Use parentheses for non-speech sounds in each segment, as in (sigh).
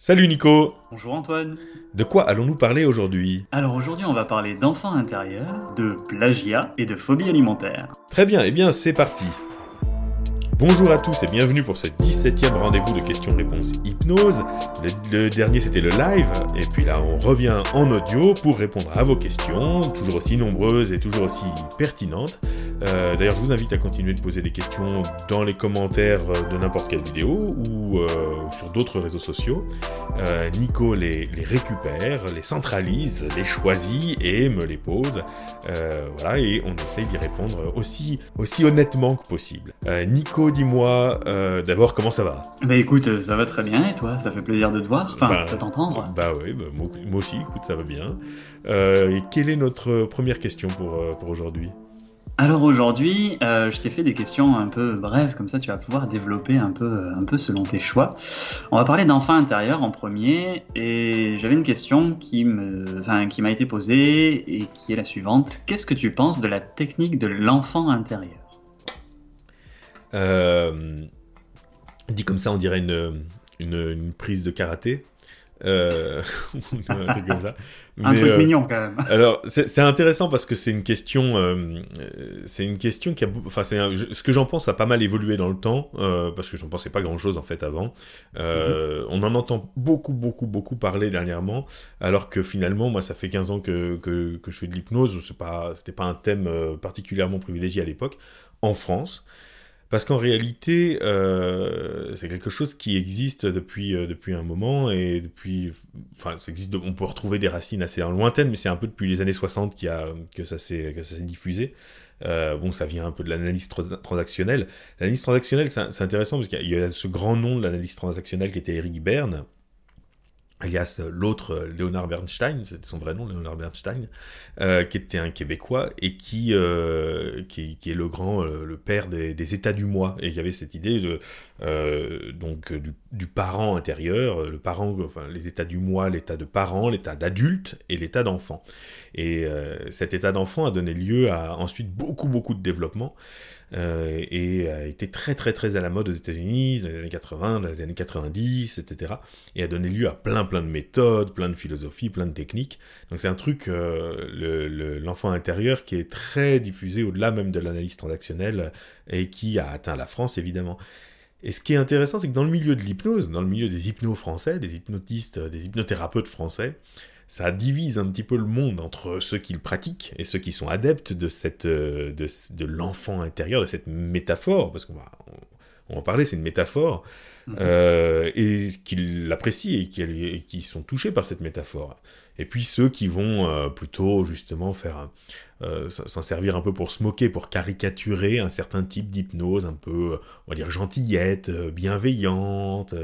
Salut Nico. Bonjour Antoine. De quoi allons-nous parler aujourd'hui? Alors aujourd'hui on va parler d'enfants intérieurs, de plagiat et de phobie alimentaire. Très bien, eh bien c'est parti Bonjour à tous et bienvenue pour ce 17e rendez-vous de questions-réponses hypnose. Le, dernier c'était le live, et puis là on revient en audio pour répondre à vos questions, toujours aussi nombreuses et toujours aussi pertinentes. Euh, d'ailleurs je vous invite à continuer de poser des questions dans les commentaires de n'importe quelle vidéo ou euh, sur d'autres réseaux sociaux. Euh, Nico les, les, récupère, les centralise, les choisit et me les pose. voilà, et on essaye d'y répondre aussi, aussi honnêtement que possible. Nico dis-moi euh, d'abord comment ça va Bah écoute, ça va très bien et toi Ça fait plaisir de te voir, enfin bah, de t'entendre. Bah oui, bah, moi, aussi, écoute, ça va bien. Euh, et quelle est notre première question pour, euh, pour aujourd'hui alors aujourd'hui, je t'ai fait des questions un peu brèves, comme ça tu vas pouvoir développer un peu, un peu selon tes choix. On va parler d'enfant intérieur en premier, et j'avais une question qui me, enfin, qui m'a été posée et qui est la suivante. Qu'est-ce que tu penses de la technique de l'enfant intérieur? euh, dit comme ça, on dirait une, une, prise de karaté. Euh, (laughs) un truc comme ça. un truc euh, mignon quand même. Alors c'est intéressant parce que c'est une question, euh, c'est une question qui a, enfin c'est ce que j'en pense a pas mal évolué dans le temps parce que j'en pensais pas grand chose en fait avant. Mhm. On en entend beaucoup beaucoup beaucoup parler dernièrement, alors que finalement moi ça fait 15 ans que, que, que je fais de l'hypnose, c'est pas c'était pas un thème particulièrement privilégié à l'époque en France. Parce qu'en réalité, euh, c'est quelque chose qui existe depuis, euh, depuis un moment et depuis. Enfin, ça existe, on peut retrouver des racines assez lointaines, mais c'est un peu depuis les années 60 qu'il a, que ça s'est diffusé. Euh, bon, ça vient un peu de l'analyse transactionnelle. L'analyse transactionnelle, c'est intéressant parce qu'il y, a ce grand nom de l'analyse transactionnelle qui était Eric Berne, alias euh, l'autre euh, Léonard Bernstein, c'était son vrai nom, Léonard Bernstein, euh, qui était un Québécois et qui, qui, est le grand, le père des, états du moi, et qui avait cette idée de, donc, du, parent intérieur, le parent, enfin, les états du moi, l'état de parent, l'état d'adulte et l'état d'enfant. Et cet état d'enfant a donné lieu à ensuite beaucoup, beaucoup de développement. Euh, et a été très très très à la mode aux États-Unis dans les années 80, dans les années 90, etc. Et a donné lieu à plein plein de méthodes, plein de philosophies, plein de techniques. Donc c'est un truc, euh, l'enfant intérieur, qui est très diffusé au-delà même de l'analyse transactionnelle et qui a atteint la France évidemment. Et ce qui est intéressant, c'est que dans le milieu de l'hypnose, dans le milieu des hypnos français, des hypnotistes, des hypnothérapeutes français, ça divise un petit peu le monde entre ceux qui le pratiquent et ceux qui sont adeptes de, cette, euh, de, de l'enfant intérieur, de cette métaphore, parce qu'on va, on, va parler, c'est une métaphore, mhm. euh, et qui l'apprécient et qui, et qui, sont touchés par cette métaphore. Et puis ceux qui vont euh, plutôt justement faire s'en servir un peu pour se moquer, pour caricaturer un certain type d'hypnose, un peu, on va dire, gentillette, bienveillante,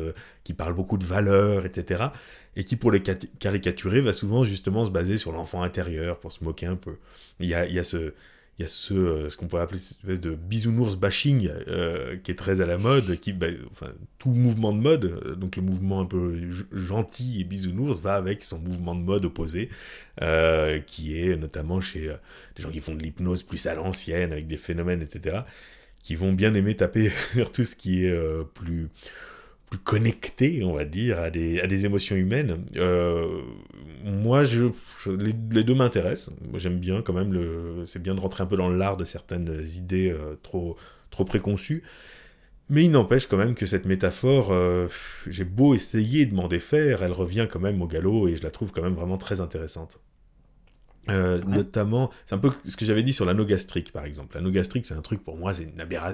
qui parle beaucoup de valeurs, etc et qui, pour les caricaturer, va souvent justement se baser sur l'enfant intérieur, pour se moquer un peu. Il y a, ce, il y a ce, euh, ce qu'on pourrait appeler cette espèce de bisounours bashing euh, qui est très à la mode, qui, bah, enfin, tout mouvement de mode, euh, donc le mouvement un peu gentil et bisounours va avec son mouvement de mode opposé, qui est notamment chez des gens qui font de l'hypnose plus à l'ancienne, avec des phénomènes, etc., qui vont bien aimer taper (laughs) sur tout ce qui est plus connecté, on va dire, à des, émotions humaines. Euh, moi, je, les, deux m'intéressent. J'aime bien quand même, c'est bien de rentrer un peu dans l'art de certaines idées euh, trop, trop préconçues. Mais il n'empêche quand même que cette métaphore, euh, j'ai beau essayer de m'en défaire, elle revient quand même au galop et je la trouve quand même vraiment très intéressante. Euh, notamment, c'est un peu ce que j'avais dit sur l'anneau gastrique, par exemple. L'anneau gastrique, c'est un truc pour moi,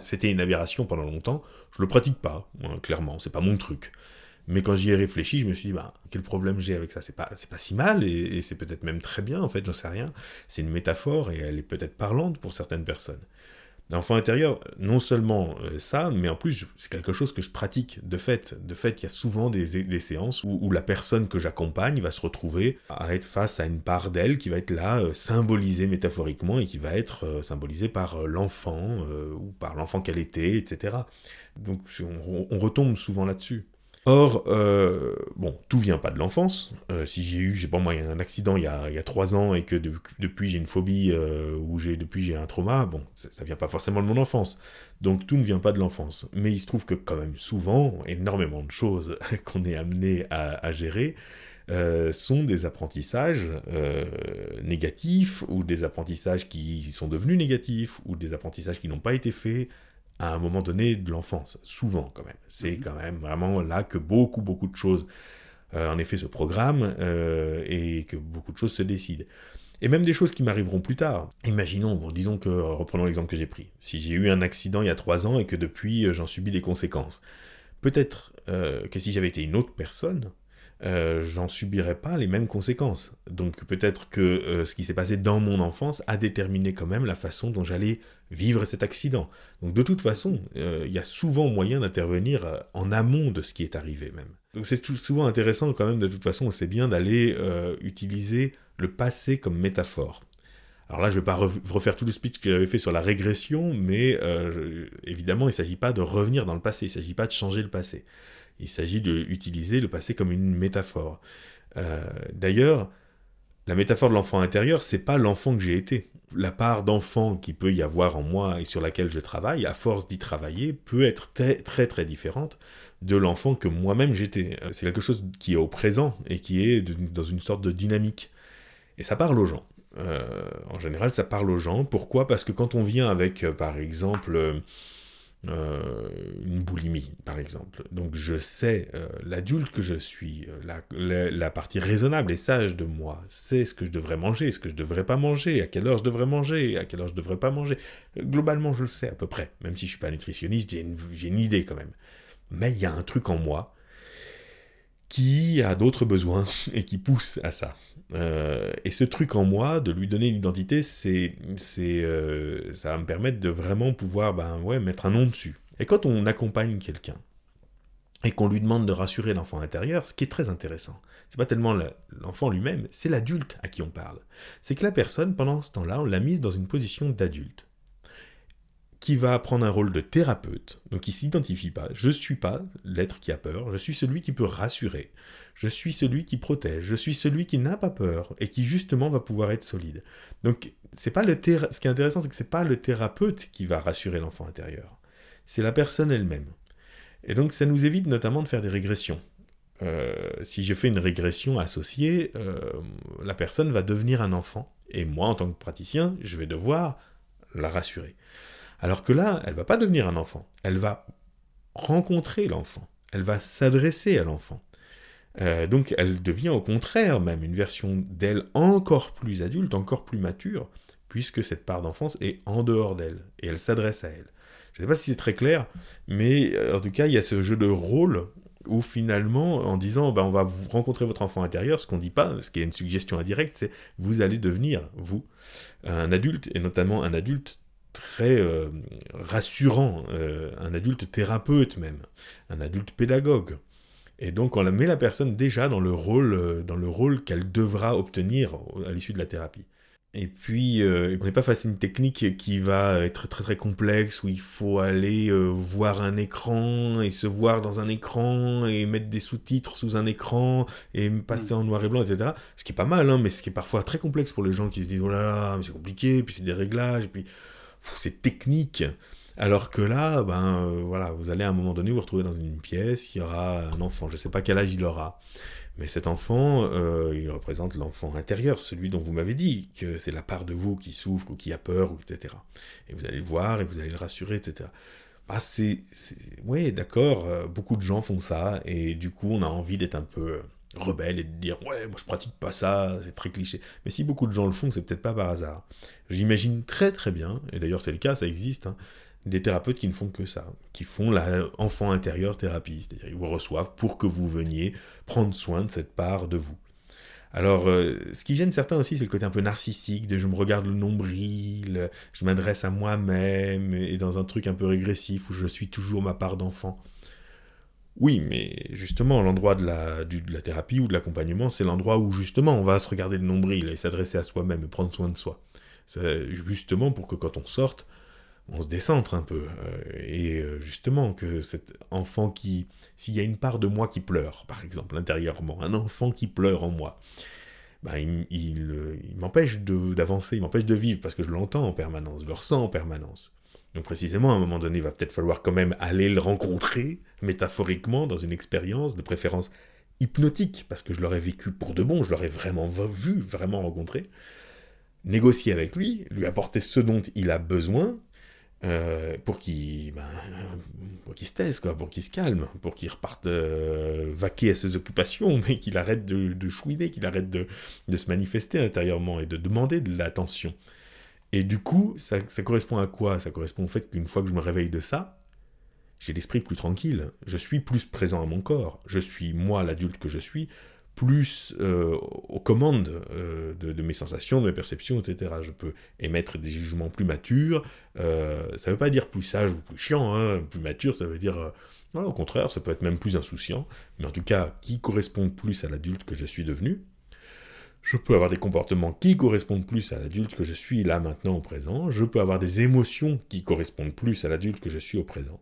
c'était une, aberration pendant longtemps. Je le pratique pas, hein, clairement, c'est pas mon truc. Mais quand j'y ai réfléchi, je me suis dit, bah, quel problème j'ai avec ça? C'est pas, c'est pas si mal, et, et c'est peut-être même très bien, en fait, j'en sais rien. C'est une métaphore, et elle est peut-être parlante pour certaines personnes. L'enfant intérieur, non seulement euh, ça, mais en plus, c'est quelque chose que je pratique de fait. De fait, il y a souvent des, séances où, la personne que j'accompagne va se retrouver à être face à une part d'elle qui va être là, euh, symbolisée métaphoriquement, et qui va être euh, symbolisée par l'enfant, ou par l'enfant qu'elle était, etc. Donc on, retombe souvent là-dessus. Or, euh, bon, tout vient pas de l'enfance. Euh, si j'ai eu, j'ai pas moi, un accident il y a, il y a trois ans et que depuis j'ai une phobie euh, ou j'ai depuis j'ai un trauma, bon, ça, vient pas forcément de mon enfance. Donc tout ne vient pas de l'enfance. Mais il se trouve que quand même souvent, énormément de choses (laughs) qu'on est amené à, gérer sont des apprentissages négatifs ou des apprentissages qui sont devenus négatifs ou des apprentissages qui n'ont pas été faits à un moment donné de l'enfance, souvent quand même. C'est mhm. quand même vraiment là que beaucoup, beaucoup de choses, euh, en effet, se programment euh, et que beaucoup de choses se décident. Et même des choses qui m'arriveront plus tard. Imaginons, bon, disons que, reprenons l'exemple que j'ai pris, si j'ai eu un accident il y a trois ans et que depuis euh, j'en subis des conséquences. Peut-être que si j'avais été une autre personne, euh, j'en subirais pas les mêmes conséquences. Donc peut-être que euh, ce qui s'est passé dans mon enfance a déterminé quand même la façon dont j'allais vivre cet accident. Donc de toute façon, euh, il y a souvent moyen d'intervenir en amont de ce qui est arrivé même. Donc c'est souvent intéressant quand même de toute façon, c'est bien d'aller utiliser le passé comme métaphore. Alors là, je ne vais pas refaire tout le speech que j'avais fait sur la régression, mais évidemment, il ne s'agit pas de revenir dans le passé, il ne s'agit pas de changer le passé. Il s'agit d'utiliser le passé comme une métaphore. Euh, d'ailleurs, la métaphore de l'enfant intérieur, c'est pas l'enfant que j'ai été. La part d'enfant qui peut y avoir en moi et sur laquelle je travaille, à force d'y travailler, peut être très très différente de l'enfant que moi-même j'étais. Euh, c'est quelque chose qui est au présent et qui est dans une sorte de dynamique. Et ça parle aux gens. Euh, en général, ça parle aux gens. Pourquoi? Parce que quand on vient avec, par exemple, euh, une boulimie, par exemple. Donc je sais, euh, l'adulte que je suis, euh, la, partie raisonnable et sage de moi, c'est ce que je devrais manger, ce que je devrais pas manger, à quelle heure je devrais manger, à quelle heure je devrais pas manger. Globalement, je le sais à peu près. Même si je suis pas nutritionniste, j'ai une, une idée quand même. Mais il y a un truc en moi qui a d'autres besoins (laughs) et qui pousse à ça. Euh, et ce truc en moi, de lui donner une identité, c'est, c'est, euh, ça va me permettre de vraiment pouvoir ben, ouais, mettre un nom dessus. Et quand on accompagne quelqu'un, et qu'on lui demande de rassurer l'enfant intérieur, ce qui est très intéressant, c'est pas tellement l'enfant lui-même, c'est l'adulte à qui on parle. C'est que la personne, pendant ce temps-là, on l'a mise dans une position d'adulte qui va prendre un rôle de thérapeute, donc il s'identifie pas. Je suis pas l'être qui a peur, je suis celui qui peut rassurer, je suis celui qui protège, je suis celui qui n'a pas peur et qui justement va pouvoir être solide. Donc c'est pas le ce qui est intéressant, c'est que c'est pas le thérapeute qui va rassurer l'enfant intérieur, c'est la personne elle-même. Et donc ça nous évite notamment de faire des régressions. Euh, si je fais une régression associée, euh, la personne va devenir un enfant. Et moi, en tant que praticien, je vais devoir la rassurer. Alors que là, elle va pas devenir un enfant, elle va rencontrer l'enfant, elle va s'adresser à l'enfant. Euh, donc elle devient au contraire même une version d'elle encore plus adulte, encore plus mature, puisque cette part d'enfance est en dehors d'elle, et elle s'adresse à elle. Je ne sais pas si c'est très clair, mais euh, en tout cas, il y a ce jeu de rôle où finalement, en disant bah, on va rencontrer votre enfant intérieur, ce qu'on ne dit pas, ce qui est une suggestion indirecte, c'est vous allez devenir, vous, un adulte, et notamment un adulte très euh, rassurant, euh, un adulte thérapeute même, un adulte pédagogue. Et donc on met la personne déjà dans le rôle, euh, dans le rôle qu'elle devra obtenir à l'issue de la thérapie. Et puis, on n'est pas face à une technique qui va être très très complexe, où il faut aller voir un écran et se voir dans un écran et mettre des sous-titres sous un écran et passer en noir et blanc, etc. Ce qui est pas mal, hein, mais ce qui est parfois très complexe pour les gens qui se disent, oh là là, mais c'est compliqué, puis c'est des réglages, puis c'est technique. Alors que là, ben euh, voilà, vous allez à un moment donné vous retrouver dans une pièce, il y aura un enfant, je ne sais pas quel âge il aura, mais cet enfant, euh, il représente l'enfant intérieur, celui dont vous m'avez dit que c'est la part de vous qui souffre ou qui a peur, etc. Et vous allez le voir et vous allez le rassurer, etc. Bah c'est, oui, d'accord, euh, beaucoup de gens font ça et du coup on a envie d'être un peu rebelle et de dire ouais moi je pratique pas ça c'est très cliché. Mais si beaucoup de gens le font c'est peut-être pas par hasard. J'imagine très très bien et d'ailleurs c'est le cas ça existe hein, des thérapeutes qui ne font que ça qui font la enfant intérieur thérapie c'est-à-dire ils vous reçoivent pour que vous veniez prendre soin de cette part de vous. Alors, euh, ce qui gêne certains aussi, c'est le côté un peu narcissique de je me regarde le nombril, je m'adresse à moi-même, et dans un truc un peu régressif où je suis toujours ma part d'enfant. Oui, mais justement, l'endroit de la, thérapie ou de l'accompagnement, c'est l'endroit où justement on va se regarder le nombril et s'adresser à soi-même et prendre soin de soi. Justement pour que quand on sorte, on se décentre un peu. et justement, que cet enfant qui, s'il y a une part de moi qui pleure, par exemple, intérieurement, un enfant qui pleure en moi, ben, il, il m'empêche d'avancer, il m'empêche de vivre, parce que je l'entends en permanence, je le ressens en permanence. Donc précisément, à un moment donné, il va peut-être falloir quand même aller le rencontrer, métaphoriquement, dans une expérience, de préférence hypnotique, parce que je l'aurais vécu pour de bon, je l'aurais vraiment vu, vraiment rencontré, négocier avec lui, lui apporter ce dont il a besoin, euh, pour qu'il ben, se taise, quoi, pour qu'il se calme, pour qu'il reparte euh, vaquer à ses occupations, mais qu'il arrête de, chouiner, qu'il arrête de, se manifester intérieurement et de demander de l'attention. Et du coup, ça, correspond à quoi? Ça correspond au fait qu'une fois que je me réveille de ça, j'ai l'esprit plus tranquille. Je suis plus présent à mon corps. Je suis, moi, l'adulte que je suis, plus euh, aux commandes euh, de, mes sensations, de mes perceptions, etc. Je peux émettre des jugements plus matures. Euh, ça ne veut pas dire plus sage ou plus chiant. Hein. Plus mature, ça veut dire... au contraire, ça peut être même plus insouciant. Mais en tout cas, qui correspond plus à l'adulte que je suis devenu je peux avoir des comportements qui correspondent plus à l'adulte que je suis là maintenant au présent. Je peux avoir des émotions qui correspondent plus à l'adulte que je suis au présent.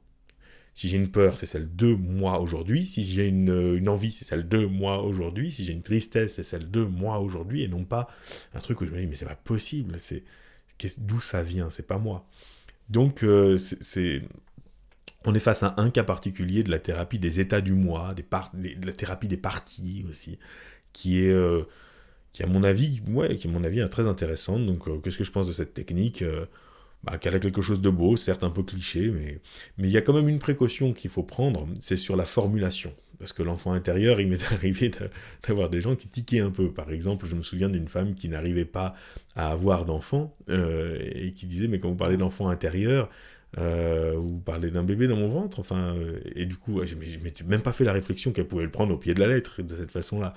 Si j'ai une peur, c'est celle de moi aujourd'hui. Si j'ai une, envie, c'est celle de moi aujourd'hui. Si j'ai une tristesse, c'est celle de moi aujourd'hui. Et non pas un truc où je me dis, mais c'est pas possible. C'est D'où ça vient C'est pas moi. Donc, euh, on est face à un cas particulier de la thérapie des états du moi, de la thérapie des parties aussi, qui est. Euh, qui à mon avis, ouais, qui à mon avis est très intéressante. Donc, euh, qu'est-ce que je pense de cette technique euh, bah, Qu'elle a quelque chose de beau, certes un peu cliché, mais mais il y a quand même une précaution qu'il faut prendre, c'est sur la formulation. Parce que l'enfant intérieur, il m'est (laughs) arrivé d'avoir des gens qui tiquaient un peu. Par exemple, je me souviens d'une femme qui n'arrivait pas à avoir d'enfant euh, et qui disait, mais quand vous parlez d'enfant intérieur, vous parlez d'un bébé dans mon ventre, enfin, et du coup, je n'ai même pas fait la réflexion qu'elle pouvait le prendre au pied de la lettre de cette façon-là.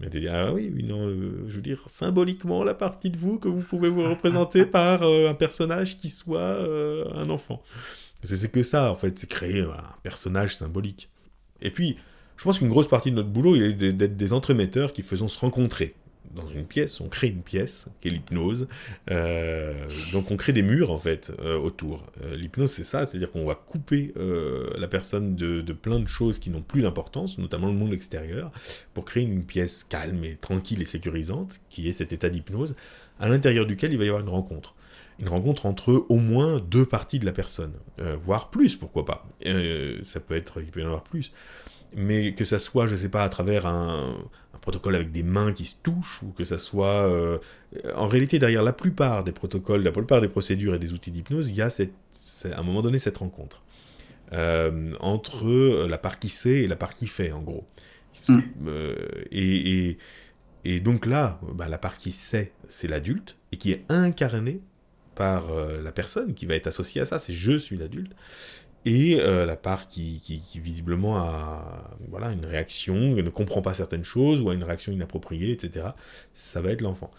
Mais dit, ah oui, non, euh, je veux dire, symboliquement, la partie de vous que vous pouvez vous représenter (laughs) par euh, un personnage qui soit euh, un enfant. C'est que ça, en fait, c'est créer un personnage symbolique. Et puis, je pense qu'une grosse partie de notre boulot, il est d'être des entremetteurs qui faisons se rencontrer dans une pièce, on crée une pièce, qui est l'hypnose. Euh, donc on crée des murs en fait euh, autour. Euh, l'hypnose c'est ça, c'est-à-dire qu'on va couper la personne de, plein de choses qui n'ont plus d'importance, notamment le monde extérieur, pour créer une pièce calme et tranquille et sécurisante, qui est cet état d'hypnose, à l'intérieur duquel il va y avoir une rencontre. Une rencontre entre au moins deux parties de la personne, voire plus, pourquoi pas. ça peut être, il peut y en avoir plus mais que ça soit, je sais pas, à travers un, protocole avec des mains qui se touchent, ou que ça soit... Euh, en réalité, derrière la plupart des protocoles, la plupart des procédures et des outils d'hypnose, il y a cette, à un moment donné cette rencontre. Euh, entre la part qui sait et la part qui fait, en gros. Mm. Euh, et, et, donc là, bah, la part qui sait, c'est l'adulte, et qui est incarné par la personne qui va être associée à ça, c'est je suis l'adulte et euh, la part qui, qui, visiblement a voilà, une réaction, ne comprend pas certaines choses, ou a une réaction inappropriée, etc., ça va être l'enfant.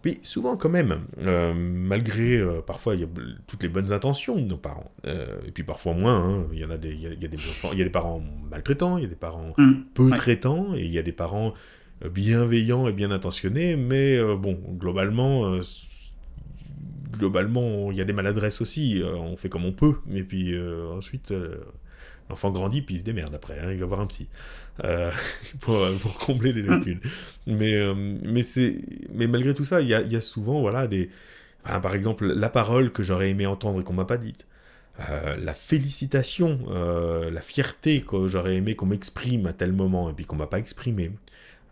Puis souvent quand même, euh, malgré euh, parfois il y a toutes les bonnes intentions de nos parents, et puis parfois moins, hein, il y en a des, il y a, des enfants, il y a des parents maltraitants, il y a des parents mmh. peu traitants, et il y a des parents bienveillants et bien intentionnés, mais bon, globalement, globalement, il y a des maladresses aussi. Euh, on fait comme on peut. Et puis euh, ensuite, euh, l'enfant grandit, puis il se démerde après. Hein, il va voir un psy. (laughs) pour, combler les lacunes. mais, mais, mais malgré tout ça, il y a, souvent voilà, des. par exemple, la parole que j'aurais aimé entendre et qu'on m'a pas dite. la félicitation, la fierté que j'aurais aimé qu'on m'exprime à tel moment et puis qu'on m'a pas exprimé,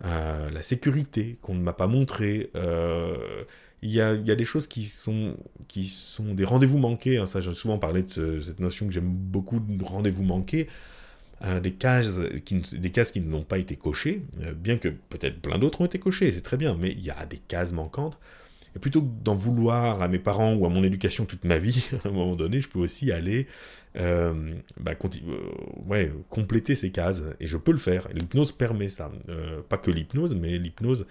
la sécurité qu'on ne m'a pas montré, il y a, des choses qui sont, qui sont des rendez-vous manqués. Hein, ça, j'ai souvent parlé de cette notion que j'aime beaucoup de rendez-vous manqués. Euh, des, cases qui, des cases qui n'ont pas été cochées, euh, bien que peut-être plein d'autres ont été cochées, c'est très bien, mais il y a des cases manquantes. Et plutôt que d'en vouloir à mes parents ou à mon éducation toute ma vie, (laughs) à un moment donné, je peux aussi aller euh, bah, ouais, compléter ces cases. Et je peux le faire. L'hypnose permet ça. pas que l'hypnose, mais l'hypnose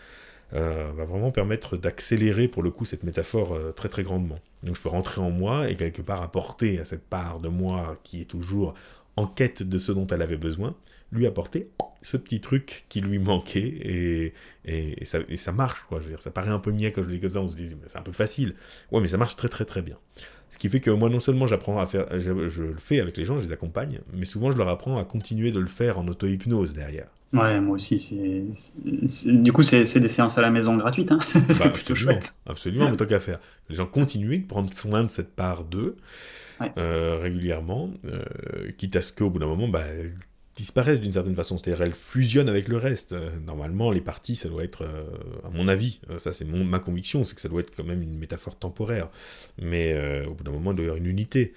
euh, va vraiment permettre d'accélérer pour le coup cette métaphore euh, très très grandement. Donc je peux rentrer en moi et quelque part apporter à cette part de moi qui est toujours en quête de ce dont elle avait besoin, lui apporter ce petit truc qui lui manquait et, et, ça, et ça, marche quoi. Je veux dire, ça paraît un peu niais quand je le dis comme ça, on se dit c'est un peu facile. Ouais, mais ça marche très très très bien. Ce qui fait que moi, non seulement j'apprends à faire, je, je, le fais avec les gens, je les accompagne, mais souvent je leur apprends à continuer de le faire en auto-hypnose derrière. Ouais, moi aussi, c'est. Du coup, c'est des séances à la maison gratuites, hein (laughs) c'est Bah, plutôt absolument, chouette. absolument, mais (laughs) tant qu'à faire. Les gens continuent de prendre soin de cette part d'eux Ouais. euh, régulièrement, euh, quitte à ce qu'au bout d'un moment, bah, disparaissent d'une certaine façon, c'est-à-dire elles fusionnent avec le reste. Euh, Normalement, les parties, ça doit être, euh, à mon avis, euh, ça c'est ma conviction, c'est que ça doit être quand même une métaphore temporaire. Mais au bout d'un moment, il doit y avoir une unité.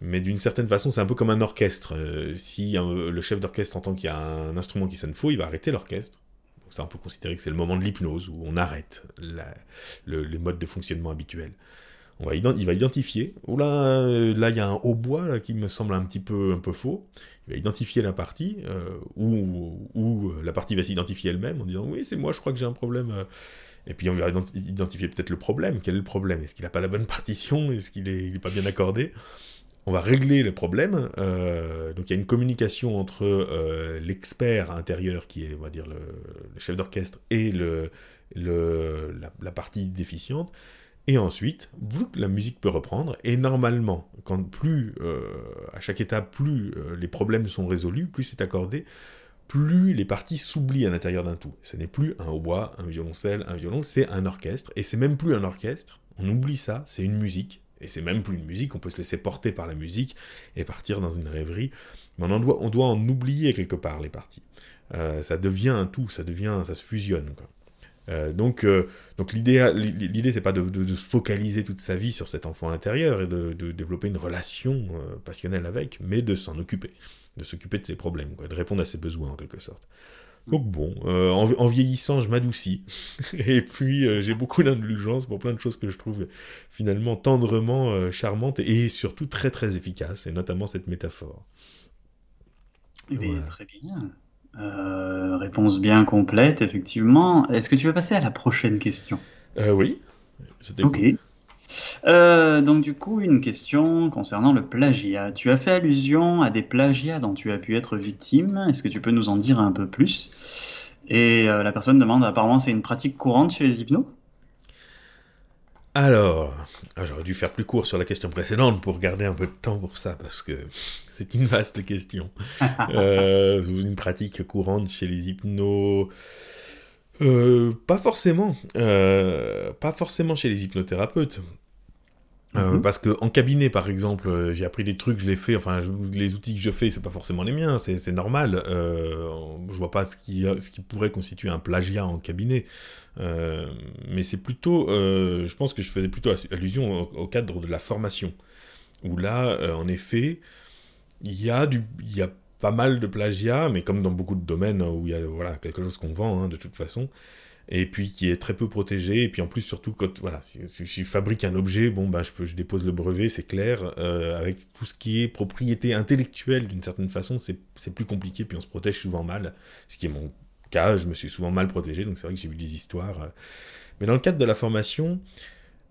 Mais d'une certaine façon, c'est un peu comme un orchestre. Si le chef d'orchestre entend qu'il y a un instrument qui sonne faux, il va arrêter l'orchestre. Donc ça, on peut considérer que c'est le moment de l'hypnose, où on arrête le- les modes de fonctionnement habituels. On va il va identifier, ou là, euh, là, il y a un hautbois qui me semble un petit peu, un peu faux. Va identifier la partie, euh, ou, ou la partie va s'identifier elle-même en disant oui, c'est moi, je crois que j'ai un problème. euh. Et puis on va ident- identifier peut-être le problème. Quel est le problème? Est-ce qu'il n'a pas la bonne (laughs) partition? Est-ce qu'il n'est pas bien accordé? On va régler le problème. euh, donc il y a une communication entre euh, l'expert intérieur, qui est, on va dire, le, chef d'orchestre, et la, la partie déficiente. Et ensuite, la musique peut reprendre. Et normalement, plus, euh, à chaque étape, plus euh, les problèmes sont résolus, plus c'est accordé, plus les parties s'oublient à l'intérieur d'un tout. Ce n'est plus un hautbois, un violoncelle, un violon, c'est un orchestre. Et c'est même plus un orchestre. On oublie ça, c'est une musique. Et c'est même plus une musique, on peut se laisser porter par la musique et partir dans une rêverie. Mais on, doit, on doit en oublier quelque part les parties. Euh, ça devient un tout, ça devient, ça se fusionne. Euh, donc, euh, donc l'idée, l'idée, c'est pas de, de- de se focaliser toute sa vie sur cet enfant intérieur et de, de développer une relation euh, passionnelle avec, mais de s'en occuper, de s'occuper de ses problèmes, quoi, de répondre à ses besoins en quelque sorte. Donc bon, en, en vieillissant, je m'adoucis. (laughs) et puis, j'ai beaucoup d'indulgence pour plein de choses que je trouve finalement tendrement charmantes et surtout très très efficaces, et notamment cette métaphore. Eh bien, Voilà. Très bien. Euh, réponse bien complète, effectivement. Est-ce que tu veux passer à la prochaine question? Euh, oui. Ok. Euh, donc du coup, une question concernant le plagiat. Tu as fait allusion à des plagiats dont tu as pu être victime. Est-ce que tu peux nous en dire un peu plus? Et euh, la personne demande, apparemment, c'est une pratique courante chez les hypnos? Alors, ah, j'aurais dû faire plus court sur la question précédente pour garder un peu de temps pour ça, parce que (laughs) c'est une vaste question. (laughs) Euh, une pratique courante chez les hypnos Euh, Pas forcément. Euh, pas forcément chez les hypnothérapeutes. Euh, Mhm. Parce que en cabinet, par exemple, euh, j'ai appris des trucs, je les fais. Enfin, je- les outils que je fais, c'est pas forcément les miens, c'est normal. Euh, je vois pas ce qui, ce qui pourrait constituer un plagiat en cabinet. Euh, mais c'est plutôt, euh, je pense que je faisais plutôt allusion au, au cadre de la formation, où là, euh, en effet, il y a du, il y a pas mal de plagiat, mais comme dans beaucoup de domaines où il y a voilà quelque chose qu'on vend hein, de toute façon, et puis qui est très peu protégé, et puis en plus surtout quand voilà, si, je fabrique un objet, bon ben je peux, je dépose le brevet, c'est clair, euh, avec tout ce qui est propriété intellectuelle d'une certaine façon, c'est c'est plus compliqué, puis on se protège souvent mal, ce qui est mon cas, je me suis souvent mal protégé, donc c'est vrai que j'ai eu des histoires. euh. Mais dans le cadre de la formation,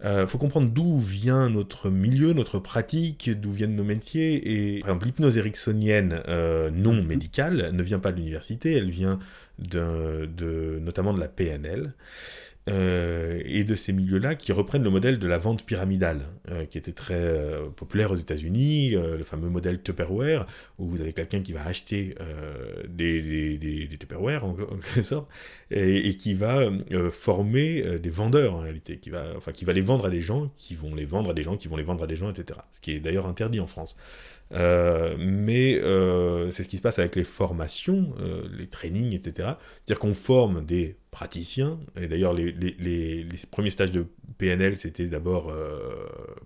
il faut comprendre d'où vient notre milieu, notre pratique, d'où viennent nos métiers. Et par exemple, l'hypnose ericksonienne euh, non médicale ne vient pas de l'université, elle vient de, de- notamment de la PNL. Euh, et de ces milieux-là qui reprennent le modèle de la vente pyramidale, euh, qui était très euh, populaire aux États-Unis, le fameux modèle Tupperware, où vous avez quelqu'un qui va acheter des, des, des, Tupperware en, quelque sorte, et, qui va former des vendeurs en réalité, qui va, enfin, qui va les vendre à des gens, qui vont les vendre à des gens, qui vont les vendre à des gens, etc. Ce qui est d'ailleurs interdit en France. Mais c'est ce qui se passe avec les formations, les trainings, etc. C'est-à-dire qu'on forme des praticiens, et d'ailleurs les, les, les, les premiers stages de PNL c'était d'abord euh,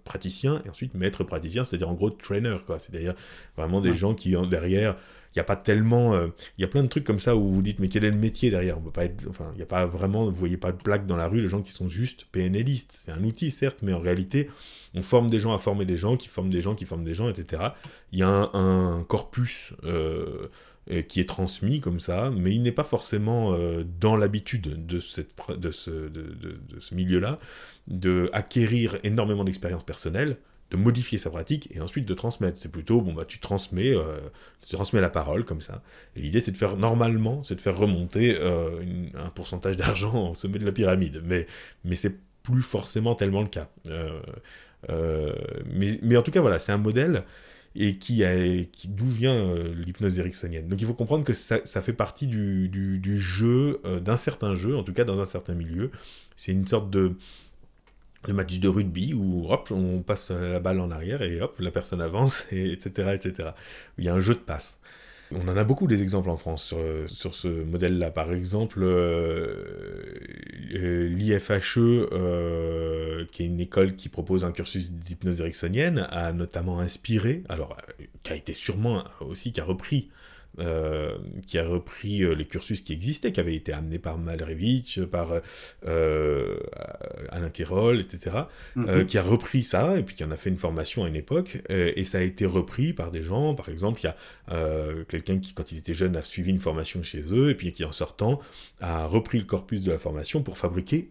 praticien, et ensuite maître praticien, c'est-à-dire en gros trainer, quoi. C'est d'ailleurs vraiment des Ouais. gens qui ont derrière il n'y a pas tellement. euh, Il y a plein de trucs comme ça où vous dites, mais quel est le métier derrière? On peut pas être. Enfin, il n'y a pas vraiment. Vous voyez pas de plaque dans la rue, les gens qui sont juste PNListes. C'est un outil, certes, mais en réalité, on forme des gens à former des gens, qui forment des gens, qui forment des gens, etc. Il y a un, un corpus. euh, qui est transmis comme ça, mais il n'est pas forcément euh, dans l'habitude de, cette, de ce, de, ce milieu-là de énormément d'expérience personnelle, de modifier sa pratique et ensuite de transmettre. C'est plutôt, bon, bah, tu transmets, euh, tu transmets la parole comme ça. Et l'idée, c'est de faire, normalement, c'est de faire remonter euh, un pourcentage d'argent au sommet de la pyramide. Mais, mais c'est plus forcément tellement le cas. Mais, mais en tout cas, voilà, c'est un modèle et qui, d'où vient l'hypnose ericksonienne. Donc il faut comprendre que ça, fait partie du, jeu, d'un certain jeu, en tout cas dans un certain milieu. C'est une sorte de, match de rugby où hop, on passe la balle en arrière et hop, la personne avance, (laughs) et etc., etc. Il y a un jeu de passe. On en a beaucoup des exemples en France sur, sur ce modèle-là. Par exemple, euh, euh l'IFHE, euh, qui est une école qui propose un cursus d'hypnose ericksonienne, a notamment inspiré, alors, qui a été sûrement aussi, qui a repris euh, qui a repris euh, les cursus qui existaient, qui avaient été amenés par Malrevich, par euh, Alain Kérol, etc., mhm. qui a repris ça, et puis qui en a fait une formation à une époque, et ça a été repris par des gens, par exemple, il y a quelqu'un qui, quand il était jeune, a suivi une formation chez eux, et puis qui, en sortant, a repris le corpus de la formation pour fabriquer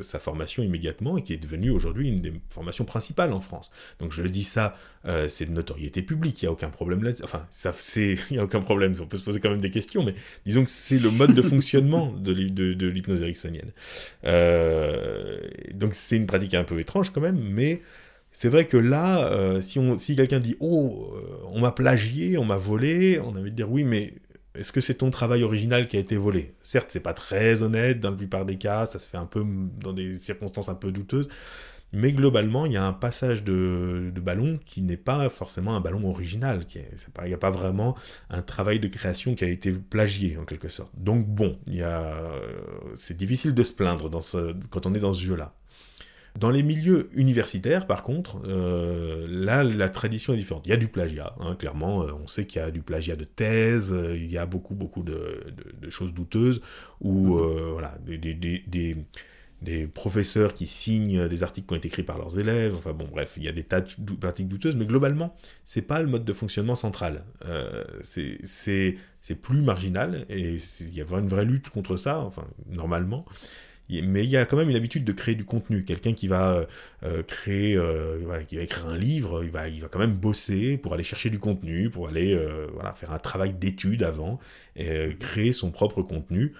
sa formation immédiatement, et qui est devenue aujourd'hui une des formations principales en France. Donc je le dis ça, c'est de notoriété publique, il n'y a aucun problème là-dessus. Enfin, ça, c'est (laughs) a aucun problème. On peut se poser quand même des questions, mais disons que c'est le mode de (laughs) fonctionnement de, l'hypnose ericksonienne. Euh, donc c'est une pratique un peu étrange quand même, mais c'est vrai que là, euh, si, si quelqu'un dit Oh, euh, on m'a plagié, on m'a volé, on a envie de dire oui, mais est-ce que c'est ton travail original qui a été volé? Certes, c'est pas très honnête dans la plupart des cas, ça se fait un peu dans des circonstances un peu douteuses, mais globalement, il y a un passage de, ballon qui n'est pas forcément un ballon original. Qui il n'y a pas vraiment un travail de création qui a été plagié, en quelque sorte. Donc bon, c'est difficile de se plaindre dans ce, quand on est dans ce jeu-là. Dans les milieux universitaires, par contre, euh, là, la tradition est différente. Il y a du plagiat, hein, clairement. Euh, on sait qu'il y a du plagiat de thèse, euh, il y a beaucoup, beaucoup de, choses douteuses, ou mmh. voilà, des, des professeurs qui signent des articles qui ont été écrits par leurs élèves. Enfin bon, bref, il y a des tas de pratiques douteuses, mais globalement, c'est pas le mode de fonctionnement central. Euh, c'est plus marginal et il y a une vraie lutte contre ça, enfin, normalement. Mais il y a quand même une habitude de créer du contenu. Quelqu'un qui va euh, créer, euh, qui va écrire un livre, il va, quand même bosser pour aller chercher du contenu, pour aller faire un travail d'étude avant, et créer son propre contenu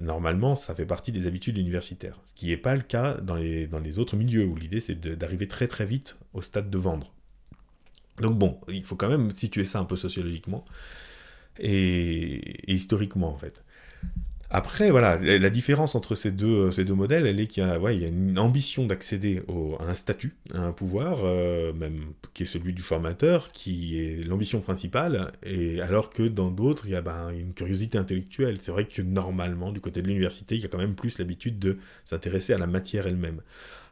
normalement, ça fait partie des habitudes universitaires. Ce qui n'est pas le cas dans les, dans les autres milieux, où l'idée c'est d'arriver très très vite au stade de vendre. Donc bon, il faut quand même situer ça un peu sociologiquement et historiquement en fait. Après, voilà, la différence entre ces deux, ces deux modèles, elle est qu'il y, a, il y a une ambition d'accéder à un statut, à un pouvoir, euh, même qui est celui du formateur, qui est l'ambition principale, et alors que dans d'autres, il y a ben, une curiosité intellectuelle. C'est vrai que normalement, du côté de l'université, il y a quand même plus l'habitude de s'intéresser à la matière elle-même.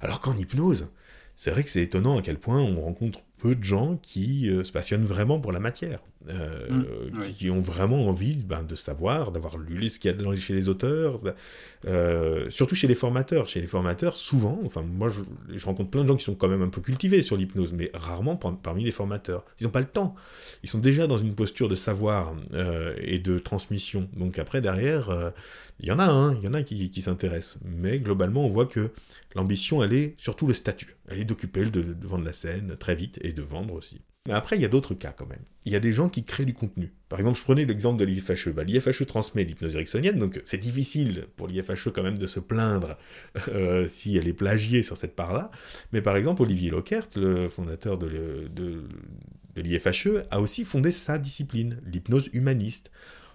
Alors qu'en hypnose, c'est vrai que c'est étonnant à quel point on rencontre peu de gens qui euh, se passionnent vraiment pour la matière, euh, mmh, qui, ont vraiment envie ben, de savoir, d'avoir lu ce qu'il y a chez les auteurs, euh, surtout chez les formateurs. Chez les formateurs, souvent, enfin moi je, rencontre plein de gens qui sont quand même un peu cultivés sur l'hypnose, mais rarement parmi les formateurs. Ils n'ont pas le temps. Ils sont déjà dans une posture de savoir et de transmission. Donc après, derrière, il y en a, hein, il y en a qui, s'intéressent. Mais globalement, on voit que l'ambition, elle est surtout le statut. Elle est d'occuper le devant de la scène très vite et de vendre aussi. Mais après, il y a d'autres cas quand même. Il y a des gens qui créent du contenu. Par exemple, je prenais l'exemple de l'IFHE. Bah, L'IFHE transmet l'hypnose ericksonienne, donc c'est difficile pour l'IFHE quand même de se plaindre euh, si elle est plagiée sur cette part-là. Mais par exemple, Olivier Lockert, le fondateur de, de l'IFHE, a aussi fondé sa discipline, l'hypnose humaniste.